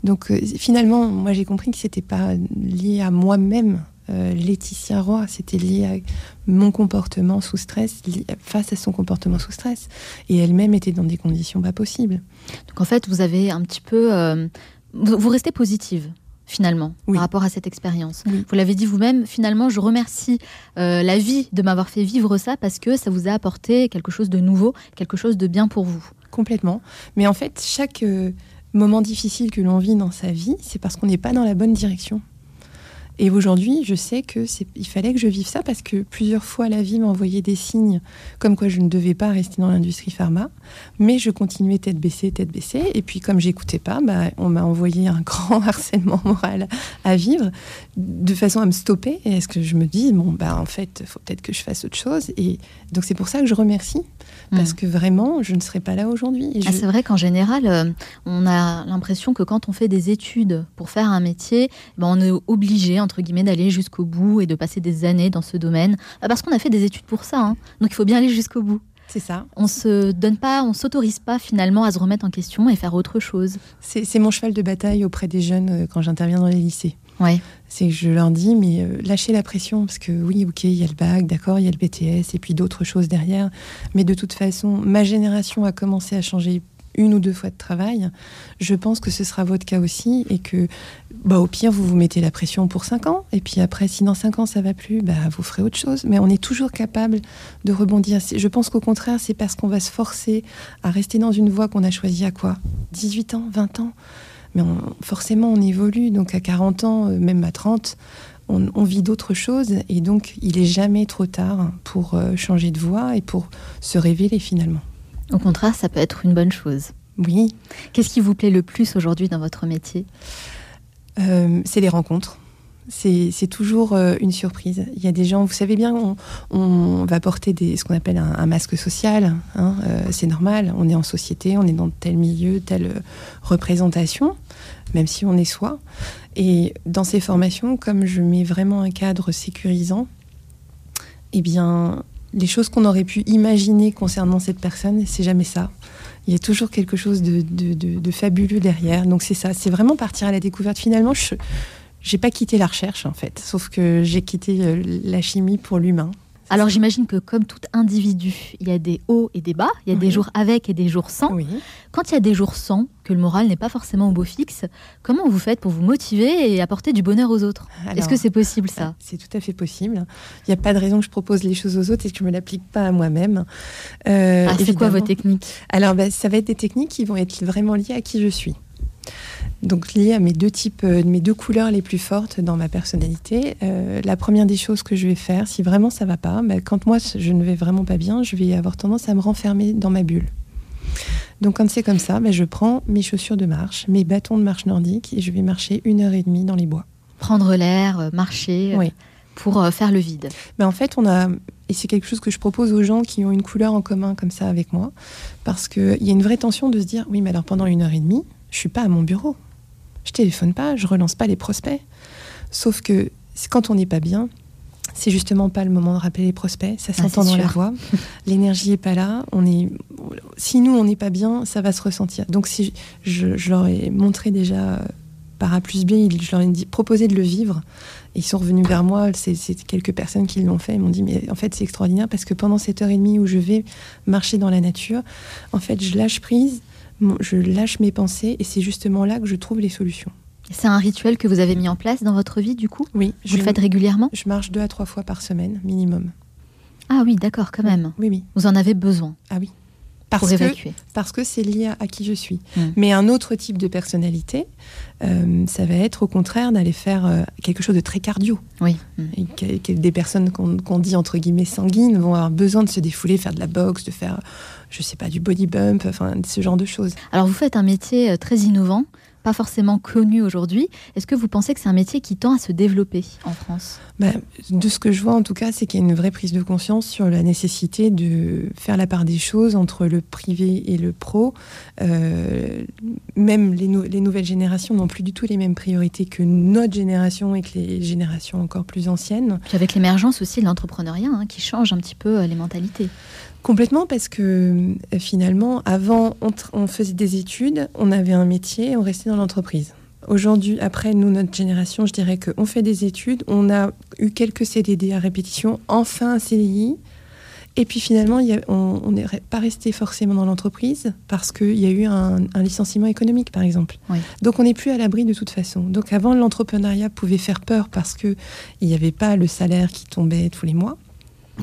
S12: Donc finalement, moi j'ai compris que c'était pas lié à moi-même, euh, Laetitia Roy, c'était lié à mon comportement sous stress, face à son comportement sous stress. Et elle-même était dans des conditions pas possibles.
S1: Donc en fait, vous avez un petit peu, euh, vous, vous restez positive finalement par rapport à cette expérience. Vous l'avez dit vous-même, finalement, je remercie euh, la vie de m'avoir fait vivre ça parce que ça vous a apporté quelque chose de nouveau, quelque chose de bien pour vous.
S12: Complètement. Mais en fait, chaque euh, moment difficile que l'on vit dans sa vie, c'est parce qu'on n'est pas dans la bonne direction. Et aujourd'hui, je sais que c'est, il fallait que je vive ça parce que plusieurs fois la vie m'a envoyé des signes comme quoi je ne devais pas rester dans l'industrie pharma, mais je continuais tête baissée, tête baissée. Et puis comme j'écoutais pas, bah, on m'a envoyé un grand harcèlement moral à vivre de façon à me stopper. Et est-ce que je me dis bon bah en fait, faut peut-être que je fasse autre chose. Et donc c'est pour ça que je remercie parce que vraiment, je ne serais pas là aujourd'hui.
S1: Ah,
S12: je-
S1: c'est vrai qu'en général, euh, on a l'impression que quand on fait des études pour faire un métier, ben, on est obligé, entre guillemets, d'aller jusqu'au bout et de passer des années dans ce domaine. Bah, parce qu'on a fait des études pour ça. hein. Donc il faut bien aller jusqu'au bout.
S12: C'est ça.
S1: On se donne pas, on s'autorise pas finalement à se remettre en question et faire autre chose.
S12: C'est c'est mon cheval de bataille auprès des jeunes euh, quand j'interviens dans les lycées.
S1: Ouais.
S12: C'est que je leur dis, mais euh, lâchez la pression, parce que oui, ok, il y a le bac, d'accord, il y a le BTS, et puis d'autres choses derrière. Mais de toute façon, ma génération a commencé à changer une ou deux fois de travail. Je pense que ce sera votre cas aussi, et que, bah, au pire, vous vous mettez la pression pour cinq ans, et puis après, si dans cinq ans ça va plus, bah, vous ferez autre chose. Mais on est toujours capable de rebondir. Je pense qu'au contraire, c'est parce qu'on va se forcer à rester dans une voie qu'on a choisie à quoi? 18 ans, 20 ans? Mais on- forcément on évolue. Donc à 40 ans, euh, même à 30, on, on vit d'autres choses et donc il est jamais trop tard pour euh, changer de voie et pour se révéler finalement.
S1: Au contraire, ça peut être une bonne chose.
S12: Oui.
S1: Qu'est-ce qui vous plaît le plus aujourd'hui dans votre métier?
S12: Euh, c'est les rencontres. C'est toujours euh, une surprise. Il y a des gens, vous savez bien, on, va porter ce qu'on appelle un, masque social. hein, euh, c'est normal. On est en société, on est dans tel milieu, telle représentation, même si on est soi. Et dans ces formations, comme je mets vraiment un cadre sécurisant, eh bien, les choses qu'on aurait pu imaginer concernant cette personne, c'est jamais ça. Il y a toujours quelque chose de, fabuleux derrière. Donc c'est ça, c'est vraiment partir à la découverte. Finalement, je j'ai pas quitté la recherche en fait, sauf que j'ai quitté euh, la chimie pour l'humain.
S1: Alors j'imagine que comme tout individu, il y a des hauts et des bas, il y a des jours avec et des jours sans. Quand il y a des jours sans, que le moral n'est pas forcément au beau fixe, comment vous faites pour vous motiver et apporter du bonheur aux autres? Est-ce que c'est possible ça?
S12: C'est tout à fait possible. Il n'y a pas de raison que je propose les choses aux autres et que je ne me l'applique pas à moi-même. Euh,
S1: Ah, c'est quoi vos techniques?
S12: Alors, bah, ça va être des techniques qui vont être vraiment liées à qui je suis. Donc liées à mes deux types, euh, mes deux couleurs les plus fortes dans ma personnalité. Euh, la première des choses que je vais faire, si vraiment ça va pas, bah, quand moi je ne vais vraiment pas bien, je vais avoir tendance à me renfermer dans ma bulle. Donc quand c'est comme ça, bah, je prends mes chaussures de marche, mes bâtons de marche nordique et je vais marcher une heure et demie dans les bois.
S1: Prendre l'air, euh, marcher,
S12: Oui.
S1: pour faire le vide.
S12: Mais en fait, on a, et c'est quelque chose que je propose aux gens qui ont une couleur en commun comme ça avec moi, parce qu'il y a une vraie tension de se dire, oui, mais alors pendant une heure et demie, je suis pas à mon bureau, je téléphone pas, je relance pas les prospects. Sauf que quand on n'est pas bien, c'est justement pas le moment de rappeler les prospects, ça
S1: Ah,
S12: s'entend dans la voix, l'énergie est pas là, on est, si nous on n'est pas bien, ça va se ressentir. Donc si je, je leur ai montré déjà euh, par A plus B, je leur ai dit, proposé de le vivre. Et ils sont revenus vers moi, c'est quelques personnes qui l'ont fait, ils m'ont dit, mais en fait c'est extraordinaire parce que pendant cette heure et demie où je vais marcher dans la nature, en fait je lâche prise, je lâche mes pensées et c'est justement là que je trouve les solutions.
S1: C'est un rituel que vous avez mis en place dans votre vie du coup?
S12: Oui.
S1: Vous le faites régulièrement?
S12: Je marche deux à trois fois par semaine, minimum.
S1: Ah oui, d'accord, quand même.
S12: Oui, oui.
S1: Vous en avez besoin.
S12: Ah oui.
S1: Pour
S12: Parce que,
S1: évacuer.
S12: parce que c'est lié à, à qui je suis.
S1: Mm.
S12: Mais un autre type de personnalité, euh, ça va être au contraire d'aller faire euh, quelque chose de très cardio.
S1: Oui.
S12: Et que- que des personnes qu'on qu'on dit entre guillemets sanguines vont avoir besoin de se défouler, faire de la boxe, de faire, je sais pas, du body bump, enfin ce genre de choses.
S1: Alors vous faites un métier euh, très innovant, pas forcément connu aujourd'hui. Est-ce que vous pensez que c'est un métier qui tend à se développer en France?
S12: Bah, de ce que je vois en tout cas, c'est qu'il y a une vraie prise de conscience sur la nécessité de faire la part des choses entre le privé et le pro. Euh, même les nouvelles générations n'ont plus du tout les mêmes priorités que notre génération et que les générations encore plus anciennes.
S1: Puis avec l'émergence aussi de l'entrepreneuriat hein, qui change un petit peu euh, les mentalités.
S12: Complètement parce que euh, finalement, avant, on, faisait des études, on avait un métier, on restait dans l'entreprise. Aujourd'hui, après nous, notre génération, je dirais qu'on fait des études, on a eu quelques CDD à répétition, enfin un CDI. Et puis finalement, il y a- on n'est pas resté forcément dans l'entreprise parce qu'il y a eu un, un licenciement économique, par exemple.
S1: Oui.
S12: Donc on n'est plus à l'abri de toute façon. Donc avant, l'entrepreneuriat pouvait faire peur parce qu'il n'y avait pas le salaire qui tombait tous les mois.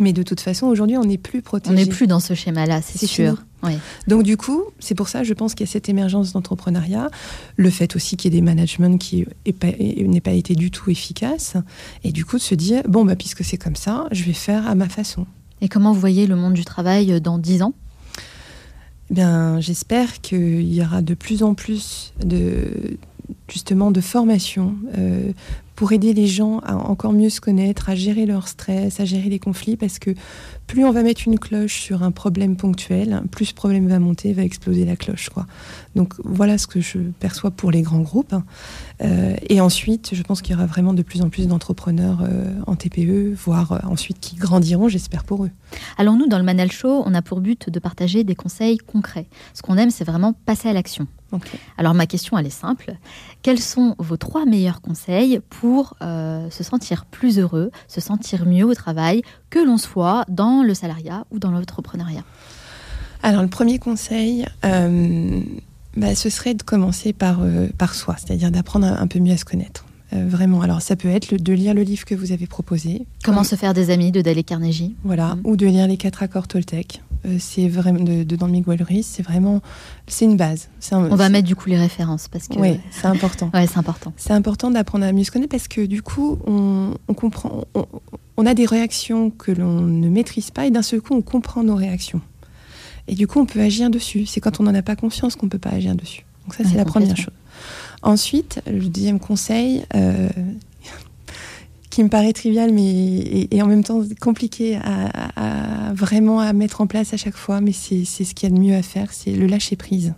S12: Mais de toute façon, aujourd'hui, on n'est plus protégé.
S1: On n'est plus dans ce schéma-là, c'est sûr. Oui.
S12: Donc du coup, c'est pour ça, je pense qu'il y a cette émergence d'entrepreneuriat, le fait aussi qu'il y ait des managements qui n'aient pas été du tout efficaces, et du coup de se dire, bon, bah, puisque c'est comme ça, je vais faire à ma façon.
S1: Et comment vous voyez le monde du travail euh, dans 10 ans?
S12: Eh Bien, j'espère qu'il y aura de plus en plus de justement de formation euh, pour aider les gens à encore mieux se connaître, à gérer leur stress, à gérer les conflits, parce que plus on va mettre une cloche sur un problème ponctuel, plus ce problème va monter, va exploser la cloche. Quoi. Donc voilà ce que je perçois pour les grands groupes. Euh, et ensuite, je pense qu'il y aura vraiment de plus en plus d'entrepreneurs euh, en TPE, voire euh, ensuite qui grandiront, j'espère pour eux.
S1: Alors nous, dans le Manal Show, on a pour but de partager des conseils concrets. Ce qu'on aime, c'est vraiment passer à l'action. Alors ma question, elle est simple. Quels sont vos trois meilleurs conseils pour se sentir plus heureux, se sentir mieux au travail, que l'on soit dans le salariat ou dans l'entrepreneuriat
S12: Alors, le premier conseil, euh, bah, ce serait de commencer par, euh, par soi, c'est-à-dire d'apprendre un, un peu mieux à se connaître. Euh, vraiment. Alors, ça peut être le- de lire le livre que vous avez proposé.
S1: Comment se faire des amis de Dale Carnegie
S12: Voilà. Ou de lire les quatre accords Toltec. C'est vraiment de, de Don Miguel Ruiz. C'est vraiment, c'est une base. Un-
S1: On va mettre du coup les références parce que
S12: Oui, c'est important.
S1: ouais, c'est important.
S12: C'est important d'apprendre à mieux se connaître parce que du coup, on, on comprend, on, on a des réactions que l'on ne maîtrise pas et d'un seul coup, on comprend nos réactions. Et du coup, on peut agir dessus. C'est quand on n'en a pas confiance qu'on ne peut pas agir dessus. Donc ça, c'est
S1: Ouais,
S12: la première chose. Ensuite, le deuxième conseil, euh, qui me paraît trivial, mais et, et en même temps compliqué à, à- à vraiment à mettre en place à chaque fois, mais c'est c'est ce qu'il y a de mieux à faire, c'est le lâcher prise.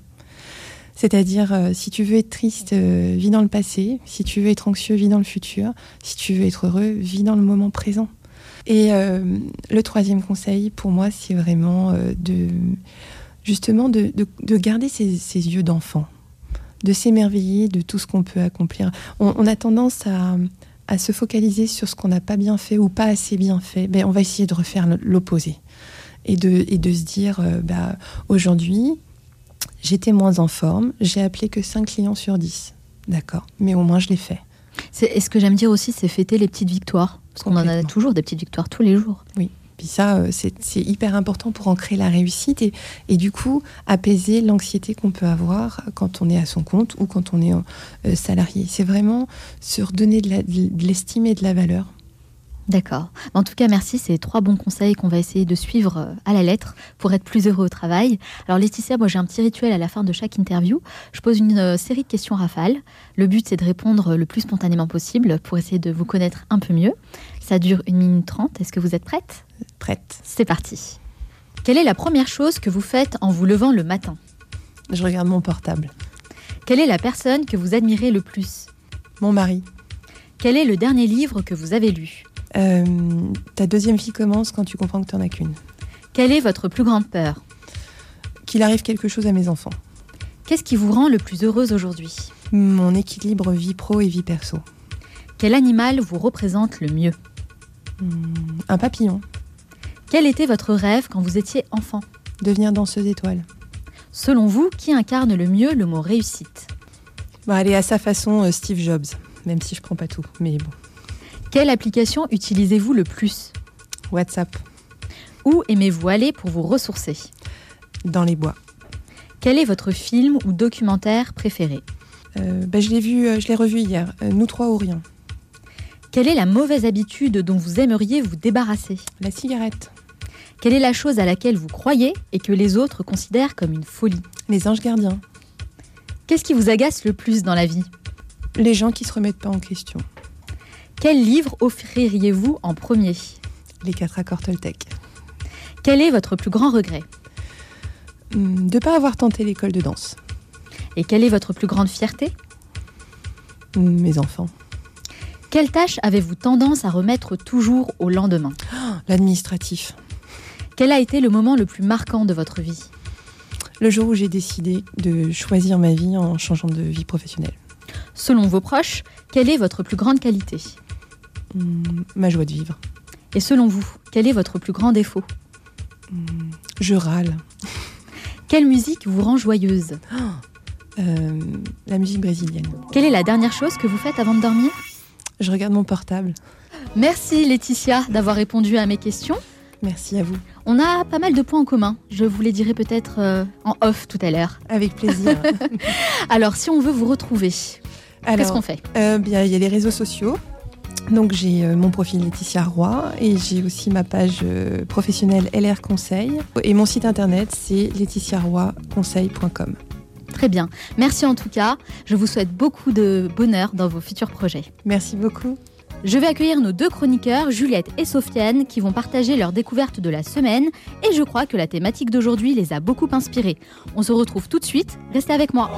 S12: C'est-à-dire, euh, si tu veux être triste, euh, vis dans le passé. Si tu veux être anxieux, vis dans le futur. Si tu veux être heureux, vis dans le moment présent. Et euh, le troisième conseil, pour moi, c'est vraiment euh, de justement de, de- de garder ses, yeux d'enfant, de s'émerveiller de tout ce qu'on peut accomplir. On, a tendance à, se focaliser sur ce qu'on n'a pas bien fait ou pas assez bien fait. Ben, on va essayer de refaire l'opposé et de, se dire, bah, aujourd'hui, j'étais moins en forme, j'ai appelé que 5 clients sur 10. D'accord, mais au moins je l'ai fait.
S1: C'est- Et ce que j'aime dire aussi, c'est fêter les petites victoires. Parce qu'on en a toujours des petites victoires tous les jours.
S12: Oui. Puis ça, euh, c'est c'est hyper important pour ancrer la réussite et, et du coup apaiser l'anxiété qu'on peut avoir quand on est à son compte ou quand on est euh, salarié. C'est vraiment se redonner de la- de l'estime et de la valeur.
S1: D'accord. En tout cas, merci. C'est trois bons conseils qu'on va essayer de suivre euh, à la lettre pour être plus heureux au travail. Alors, Laetitia, moi, j'ai un petit rituel à la fin de chaque interview. Je pose une euh, série de questions rafales. Le but, c'est de répondre le plus spontanément possible pour essayer de vous connaître un peu mieux. Ça dure une minute trente. Est-ce que vous êtes prête?
S12: Prête.
S1: C'est parti. Quelle est la première chose que vous faites en vous levant le matin?
S12: Je regarde mon portable.
S1: Quelle est la personne que vous admirez le plus?
S12: Mon mari.
S1: Quel est le dernier livre que vous avez lu?
S12: Euh, ta deuxième fille commence quand tu comprends que tu n'en as qu'une.
S1: Quelle est votre plus grande peur?
S12: Qu'il arrive quelque chose à mes enfants.
S1: Qu'est-ce qui vous rend le plus heureuse aujourd'hui?
S12: Mon équilibre vie pro et vie perso.
S1: Quel animal vous représente le mieux?
S12: Hmm, Un papillon.
S1: Quel était votre rêve quand vous étiez enfant?
S12: Devenir danseuse étoile.
S1: Selon vous, qui incarne le mieux le mot réussite?
S12: Bon, allez, à sa façon, euh, Steve Jobs. Même si je prends pas tout. Mais bon.
S1: Quelle application utilisez-vous le plus?
S12: WhatsApp.
S1: Où aimez-vous aller pour vous ressourcer?
S12: Dans les bois.
S1: Quel est votre film ou documentaire préféré?
S12: Euh, bah, je l'ai vu, euh, je l'ai revu hier. Euh, Nous trois ou rien.
S1: Quelle est la mauvaise habitude dont vous aimeriez vous débarrasser?
S12: La cigarette.
S1: Quelle est la chose à laquelle vous croyez et que les autres considèrent comme une folie?
S12: Les anges gardiens.
S1: Qu'est-ce qui vous agace le plus dans la vie?
S12: Les gens qui se remettent pas en question.
S1: Quel livre offririez-vous en premier?
S12: Les quatre accords Toltec.
S1: Quel est votre plus grand regret?
S12: Hmm, De pas avoir tenté l'école de danse.
S1: Et quelle est votre plus grande fierté?
S12: Hmm, Mes enfants.
S1: Quelle tâche avez-vous tendance à remettre toujours au lendemain?
S12: L'administratif.
S1: Quel a été le moment le plus marquant de votre vie?
S12: Le jour où j'ai décidé de choisir ma vie en changeant de vie professionnelle.
S1: Selon vos proches, quelle est votre plus grande qualité
S12: Hmm, Ma joie de vivre.
S1: Et selon vous, quel est votre plus grand défaut
S12: Hmm, Je râle.
S1: Quelle musique vous rend joyeuse
S12: Euh, la musique brésilienne.
S1: Quelle est la dernière chose que vous faites avant de dormir
S12: Je regarde mon portable.
S1: Merci Laetitia d'avoir répondu à mes questions.
S12: Merci à vous.
S1: On a pas mal de points en commun. Je vous les dirai peut-être euh, en off tout à l'heure.
S12: Avec plaisir.
S1: Alors, si on veut vous retrouver, qu'est-ce qu'on fait
S12: euh, bien, Il y a les réseaux sociaux. Donc j'ai euh, mon profil Laetitia Roy et j'ai aussi ma page euh, professionnelle LR Conseil. Et mon site internet c'est laetitiaroyconseil.com.
S1: Très bien. Merci en tout cas. Je vous souhaite beaucoup de bonheur dans vos futurs projets.
S12: Merci beaucoup.
S1: Je vais accueillir nos deux chroniqueurs, Juliette et Sofiane, qui vont partager leur découverte de la semaine. Et je crois que la thématique d'aujourd'hui les a beaucoup inspirés. On se retrouve tout de suite. Restez avec moi.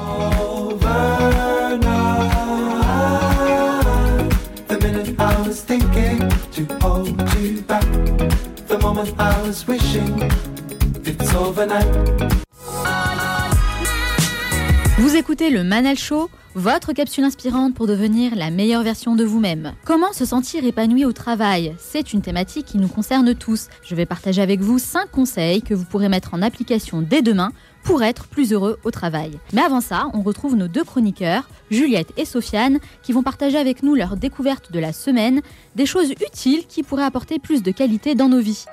S1: Vous écoutez le Manal Show, votre capsule inspirante pour devenir la meilleure version de vous-même. Comment se sentir épanoui au travail? C'est une thématique qui nous concerne tous. Je vais partager avec vous 5 conseils que vous pourrez mettre en application dès demain pour être plus heureux au travail. Mais avant ça, on retrouve nos deux chroniqueurs, Juliette et Sofiane, qui vont partager avec nous leur découverte de la semaine, des choses utiles qui pourraient apporter plus de qualité dans nos vies.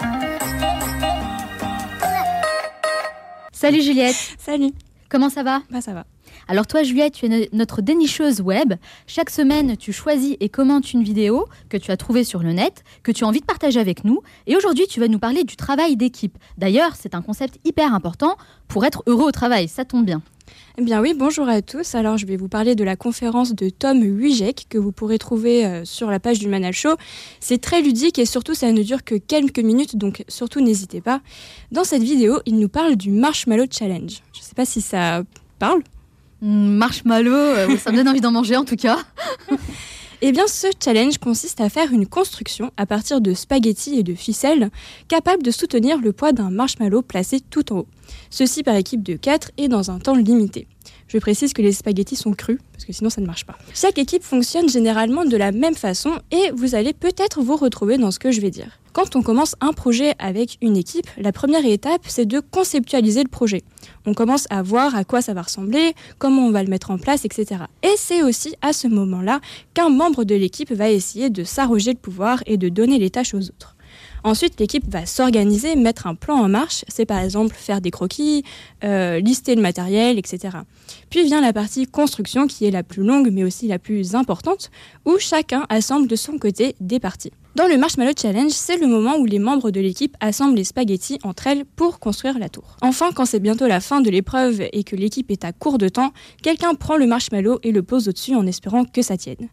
S1: Salut Juliette
S13: Salut
S1: Comment ça va?
S13: Bah ça va.
S1: Alors toi Juliette, tu es notre dénicheuse web. Chaque semaine, tu choisis et commentes une vidéo que tu as trouvée sur le net, que tu as envie de partager avec nous. Et aujourd'hui, tu vas nous parler du travail d'équipe. D'ailleurs, c'est un concept hyper important pour être heureux au travail. Ça tombe bien.
S13: Eh bien oui, bonjour à tous. Alors je vais vous parler de la conférence de Tom Wijek que vous pourrez trouver euh, sur la page du Manal Show. C'est très ludique et surtout ça ne dure que quelques minutes, donc surtout n'hésitez pas. Dans cette vidéo, il nous parle du Marshmallow Challenge. Je ne sais pas si ça parle.
S1: Marshmallow, euh, ça me donne envie d'en manger en tout cas.
S13: Eh bien, ce challenge consiste à faire une construction à partir de spaghettis et de ficelles capables de soutenir le poids d'un marshmallow placé tout en haut. Ceci par équipe de 4 et dans un temps limité. Je précise que les spaghettis sont crus, parce que sinon ça ne marche pas. Chaque équipe fonctionne généralement de la même façon et vous allez peut-être vous retrouver dans ce que je vais dire. Quand on commence un projet avec une équipe, la première étape, c'est de conceptualiser le projet. On commence à voir à quoi ça va ressembler, comment on va le mettre en place, etc. Et c'est aussi à ce moment-là qu'un membre de l'équipe va essayer de s'arroger le pouvoir et de donner les tâches aux autres. Ensuite, l'équipe va s'organiser, mettre un plan en marche. C'est par exemple faire des croquis, euh, lister le matériel, etc. Puis vient la partie construction qui est la plus longue mais aussi la plus importante, où chacun assemble de son côté des parties. Dans le Marshmallow Challenge, c'est le moment où les membres de l'équipe assemblent les spaghettis entre elles pour construire la tour. Enfin, quand c'est bientôt la fin de l'épreuve et que l'équipe est à court de temps, quelqu'un prend le marshmallow et le pose au-dessus en espérant que ça tienne.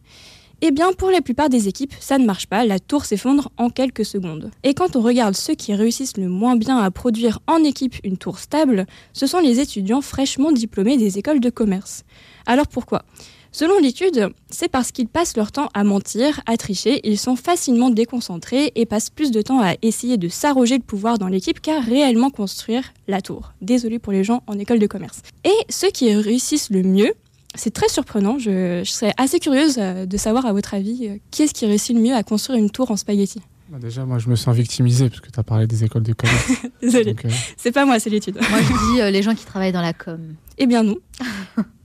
S13: Eh bien, pour la plupart des équipes, ça ne marche pas, la tour s'effondre en quelques secondes. Et quand on regarde ceux qui réussissent le moins bien à produire en équipe une tour stable, ce sont les étudiants fraîchement diplômés des écoles de commerce. Alors pourquoi? Selon l'étude, c'est parce qu'ils passent leur temps à mentir, à tricher, ils sont facilement déconcentrés et passent plus de temps à essayer de s'arroger le pouvoir dans l'équipe qu'à réellement construire la tour. Désolé pour les gens en école de commerce. Et ceux qui réussissent le mieux, c'est très surprenant. Je, je, serais assez curieuse euh, de savoir, à votre avis, euh, qui est-ce qui réussit le mieux à construire une tour en spaghetti?
S14: Bah Déjà, moi, je me sens victimisée parce que tu as parlé des écoles de commerce.
S13: Désolée. Euh... C'est pas moi, c'est l'étude.
S1: Moi, je dis euh, les gens qui travaillent dans la com.
S13: Eh bien, non.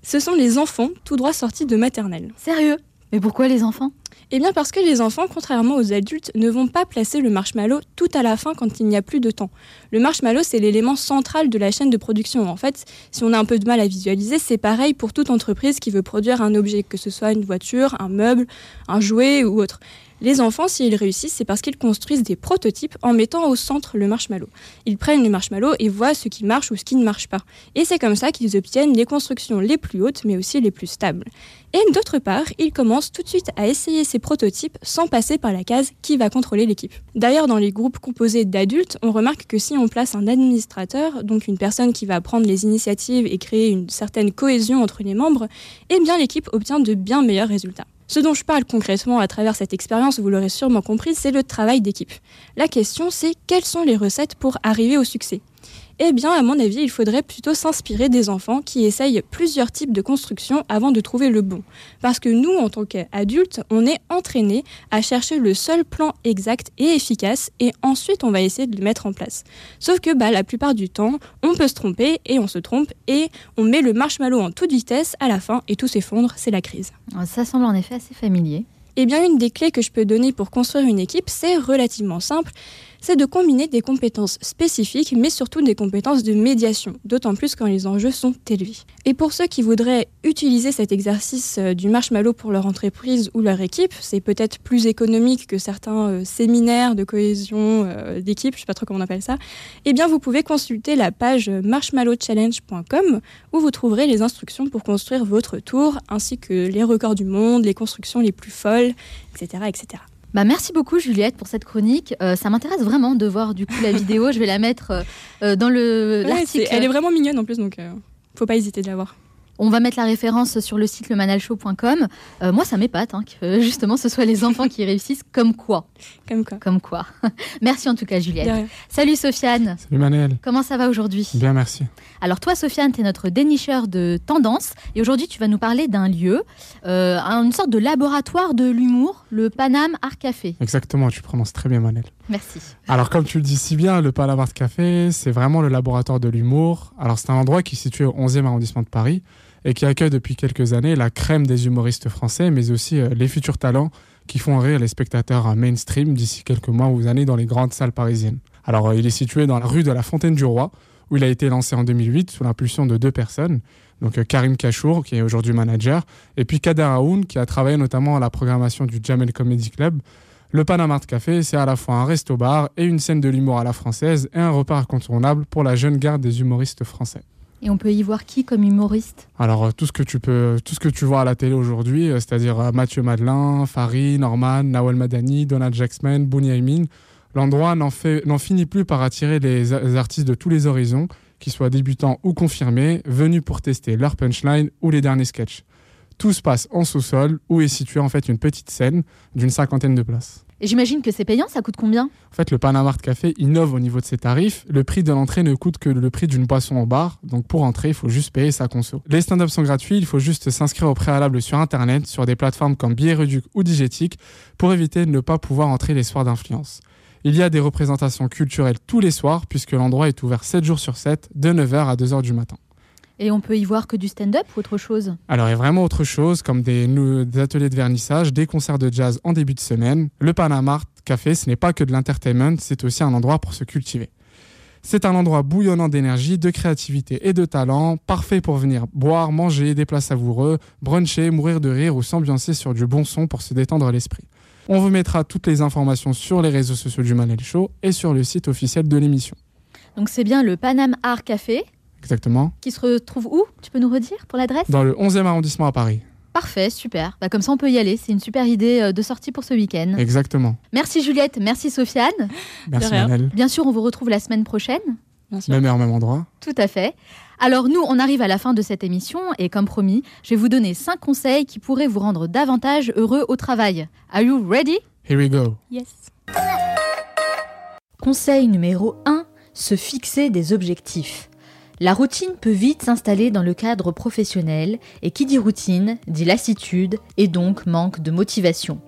S13: Ce sont les enfants tout droit sortis de maternelle.
S1: Sérieux? Mais pourquoi les enfants?
S13: Eh bien parce que les enfants, contrairement aux adultes, ne vont pas placer le marshmallow tout à la fin quand il n'y a plus de temps. Le marshmallow, c'est l'élément central de la chaîne de production. En fait, si on a un peu de mal à visualiser, c'est pareil pour toute entreprise qui veut produire un objet, que ce soit une voiture, un meuble, un jouet ou autre. Les enfants, s'ils réussissent, c'est parce qu'ils construisent des prototypes en mettant au centre le marshmallow. Ils prennent le marshmallow et voient ce qui marche ou ce qui ne marche pas. Et c'est comme ça qu'ils obtiennent les constructions les plus hautes, mais aussi les plus stables. Et d'autre part, ils commencent tout de suite à essayer ces prototypes sans passer par la case qui va contrôler l'équipe. D'ailleurs, dans les groupes composés d'adultes, on remarque que si on place un administrateur, donc une personne qui va prendre les initiatives et créer une certaine cohésion entre les membres, eh bien l'équipe obtient de bien meilleurs résultats. Ce dont je parle concrètement à travers cette expérience, vous l'aurez sûrement compris, c'est le travail d'équipe. La question, c'est quelles sont les recettes pour arriver au succès? Eh bien, à mon avis, il faudrait plutôt s'inspirer des enfants qui essayent plusieurs types de construction avant de trouver le bon. Parce que nous, en tant qu'adultes, on est entraînés à chercher le seul plan exact et efficace et ensuite on va essayer de le mettre en place. Sauf que bah, la plupart du temps, on peut se tromper et on se trompe et on met le marshmallow en toute vitesse à la fin et tout s'effondre, c'est la crise.
S1: Ça semble en effet assez familier.
S13: Eh bien, une des clés que je peux donner pour construire une équipe, c'est relativement simple c'est de combiner des compétences spécifiques, mais surtout des compétences de médiation, d'autant plus quand les enjeux sont élevés. Et pour ceux qui voudraient utiliser cet exercice euh, du marshmallow pour leur entreprise ou leur équipe, c'est peut-être plus économique que certains euh, séminaires de cohésion euh, d'équipe, je sais pas trop comment on appelle ça, eh bien vous pouvez consulter la page marshmallowchallenge.com où vous trouverez les instructions pour construire votre tour, ainsi que les records du monde, les constructions les plus folles, etc.
S1: Bah merci beaucoup Juliette pour cette chronique. Euh, ça m'intéresse vraiment de voir du coup la vidéo. Je vais la mettre euh, euh, dans le
S13: Ouais,
S1: l'article.
S13: elle est vraiment mignonne en plus, donc faut pas hésiter de la voir.
S1: On va mettre la référence sur le site lemanalshow.com. Euh, moi, ça m'épate hein, que euh, justement ce soit les enfants qui réussissent. Comme quoi
S13: Comme quoi.
S1: Comme quoi. Merci en tout cas, Juliette. Salut Sofiane.
S14: Salut Manel.
S1: Comment ça va aujourd'hui?
S14: Bien, merci.
S1: Alors toi, Sofiane, tu es notre dénicheur de tendances. Et aujourd'hui, tu vas nous parler d'un lieu, euh, une sorte de laboratoire de l'humour, le Paname Art Café.
S14: Exactement, tu prononces très bien Manel.
S1: Merci.
S14: Alors, comme tu le dis si bien, le Palamart Café, c'est vraiment le laboratoire de l'humour. Alors, c'est un endroit qui est situé au 11e arrondissement de Paris et qui accueille depuis quelques années la crème des humoristes français, mais aussi euh, les futurs talents qui font rire les spectateurs mainstream d'ici quelques mois ou années dans les grandes salles parisiennes. Alors, euh, il est situé dans la rue de la Fontaine du Roi, où il a été lancé en 2008 sous l'impulsion de deux personnes. Donc euh, Karim Kachour, qui est aujourd'hui manager, et puis Kader Aoun, qui a travaillé notamment à la programmation du Jamel Comedy Club. Le Panama Café, c'est à la fois un resto-bar et une scène de l'humour à la française et un repas incontournable pour la jeune garde des humoristes français.
S1: Et on peut y voir qui comme humoriste?
S14: Alors euh, tout ce que tu peux, tout ce que tu vois à la télé aujourd'hui, euh, c'est-à-dire euh, Mathieu Madelin, Farid, Norman, Nawal Madani, Donald Jackman, Bouni Aymin, l'endroit n'en finit plus par attirer les artistes de tous les horizons, qu'ils soient débutants ou confirmés, venus pour tester leur punchline ou les derniers sketchs. Tout se passe en sous-sol, où est située en fait une petite scène d'une cinquantaine de places.
S1: Et j'imagine que c'est payant, ça coûte combien
S14: En fait, le Panama Art Café innove au niveau de ses tarifs. Le prix de l'entrée ne coûte que le prix d'une boisson au bar. Donc pour entrer, il faut juste payer sa conso. Les stand-up sont gratuits. Il faut juste s'inscrire au préalable sur Internet, sur des plateformes comme Billet Reduc ou Digetic, pour éviter de ne pas pouvoir entrer les soirs d'influence. Il y a des représentations culturelles tous les soirs, puisque l'endroit est ouvert 7 jours sur 7, de 9h à 2h du matin.
S1: Et on peut y voir que du stand-up ou autre chose
S14: Alors, il y a vraiment autre chose, comme des, ateliers de vernissage, des concerts de jazz en début de semaine. Le Panama Art Café, ce n'est pas que de l'entertainment, c'est aussi un endroit pour se cultiver. C'est un endroit bouillonnant d'énergie, de créativité et de talent, parfait pour venir boire, manger, des plats savoureux, bruncher, mourir de rire ou s'ambiancer sur du bon son pour se détendre l'esprit. On vous mettra toutes les informations sur les réseaux sociaux du Manel Show et sur le site officiel de l'émission.
S1: Donc c'est bien le Paname Art Café
S14: Exactement.
S1: qui se retrouve où Tu peux nous redire pour l'adresse?
S14: Dans le 11e arrondissement à Paris.
S1: Parfait, super. Bah, comme ça on peut y aller, c'est une super idée euh, de sortie pour ce week-end.
S14: Exactement.
S1: Merci Juliette, merci Sofiane.
S14: Merci Manel.
S1: Bien sûr, on vous retrouve la semaine prochaine.
S14: Même heure, même endroit.
S1: Tout à fait. Alors nous, on arrive à la fin de cette émission et comme promis, je vais vous donner 5 conseils qui pourraient vous rendre davantage heureux au travail. Are you ready?
S14: Here we go.
S1: Yes. Conseil numéro 1, se fixer des objectifs. La routine peut vite s'installer dans le cadre professionnel et qui dit routine dit lassitude et donc manque de motivation.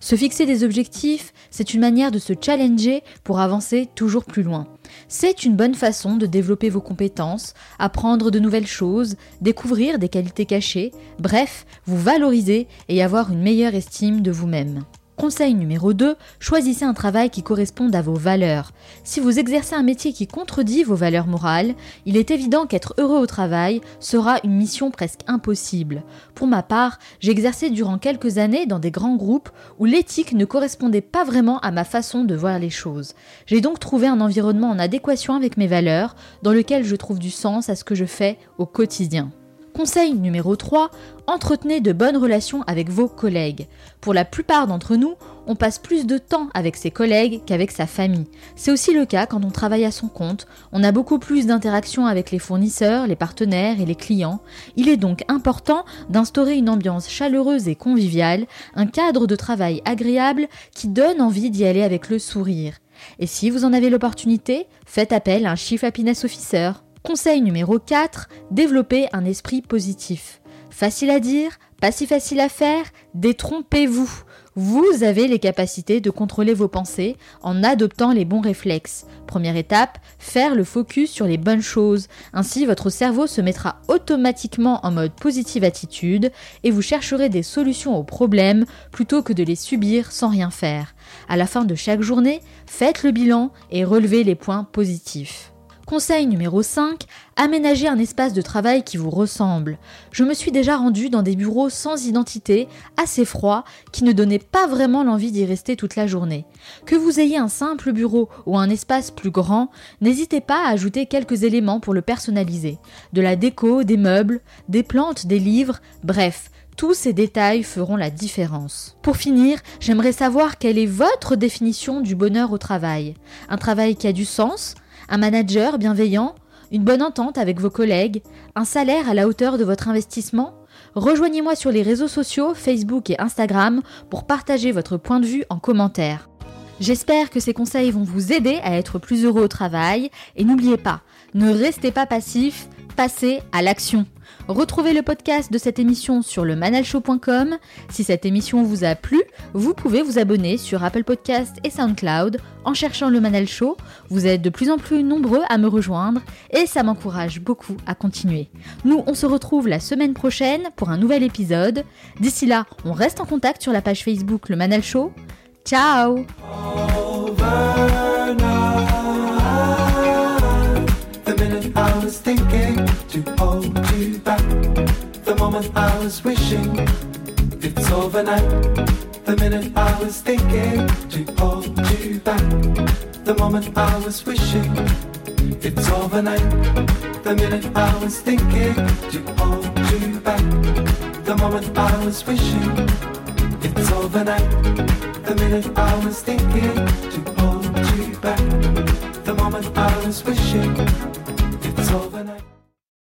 S1: Se fixer des objectifs, c'est une manière de se challenger pour avancer toujours plus loin. C'est une bonne façon de développer vos compétences, apprendre de nouvelles choses, découvrir des qualités cachées, bref, vous valoriser et avoir une meilleure estime de vous-même. Conseil numéro 2, choisissez un travail qui corresponde à vos valeurs. Si vous exercez un métier qui contredit vos valeurs morales, il est évident qu'être heureux au travail sera une mission presque impossible. Pour ma part, j'ai exercé durant quelques années dans des grands groupes où l'éthique ne correspondait pas vraiment à ma façon de voir les choses. J'ai donc trouvé un environnement en adéquation avec mes valeurs, dans lequel je trouve du sens à ce que je fais au quotidien. Conseil numéro 3, entretenez de bonnes relations avec vos collègues. Pour la plupart d'entre nous, on passe plus de temps avec ses collègues qu'avec sa famille. C'est aussi le cas quand on travaille à son compte, on a beaucoup plus d'interactions avec les fournisseurs, les partenaires et les clients. Il est donc important d'instaurer une ambiance chaleureuse et conviviale, un cadre de travail agréable qui donne envie d'y aller avec le sourire. Et si vous en avez l'opportunité, faites appel à un Chief Happiness Officer. Conseil numéro 4, développer un esprit positif. Facile à dire, Pas si facile à faire Détrompez-vous. Vous avez les capacités de contrôler vos pensées en adoptant les bons réflexes. Première étape, faire le focus sur les bonnes choses. Ainsi, votre cerveau se mettra automatiquement en mode positive attitude et vous chercherez des solutions aux problèmes plutôt que de les subir sans rien faire. À la fin de chaque journée, faites le bilan et relevez les points positifs. Conseil numéro 5, aménagez un espace de travail qui vous ressemble. Je me suis déjà rendu dans des bureaux sans identité, assez froids, qui ne donnaient pas vraiment l'envie d'y rester toute la journée. Que vous ayez un simple bureau ou un espace plus grand, n'hésitez pas à ajouter quelques éléments pour le personnaliser. De la déco, des meubles, des plantes, des livres, bref, tous ces détails feront la différence. Pour finir, j'aimerais savoir quelle est votre définition du bonheur au travail. Un travail qui a du sens, un manager bienveillant, une bonne entente avec vos collègues, un salaire à la hauteur de votre investissement? Rejoignez-moi sur les réseaux sociaux, Facebook et Instagram pour partager votre point de vue en commentaire. J'espère que ces conseils vont vous aider à être plus heureux au travail et n'oubliez pas, ne restez pas passif, passez à l'action. Retrouvez le podcast de cette émission sur le manalshow.com. Si cette émission vous a plu, vous pouvez vous abonner sur Apple Podcast et SoundCloud en cherchant le Manal Show. Vous êtes de plus en plus nombreux à me rejoindre et ça m'encourage beaucoup à continuer. Nous, on se retrouve la semaine prochaine pour un nouvel épisode. D'ici là, on reste en contact sur la page Facebook Le Manal Show. Ciao
S15: moment I was wishing it's overnight. The minute I was thinking to hold you back. The moment I was wishing it's overnight. The minute I was thinking to hold you back. The moment I was wishing it's overnight. The minute I was thinking to hold you back. The moment I was wishing it's overnight.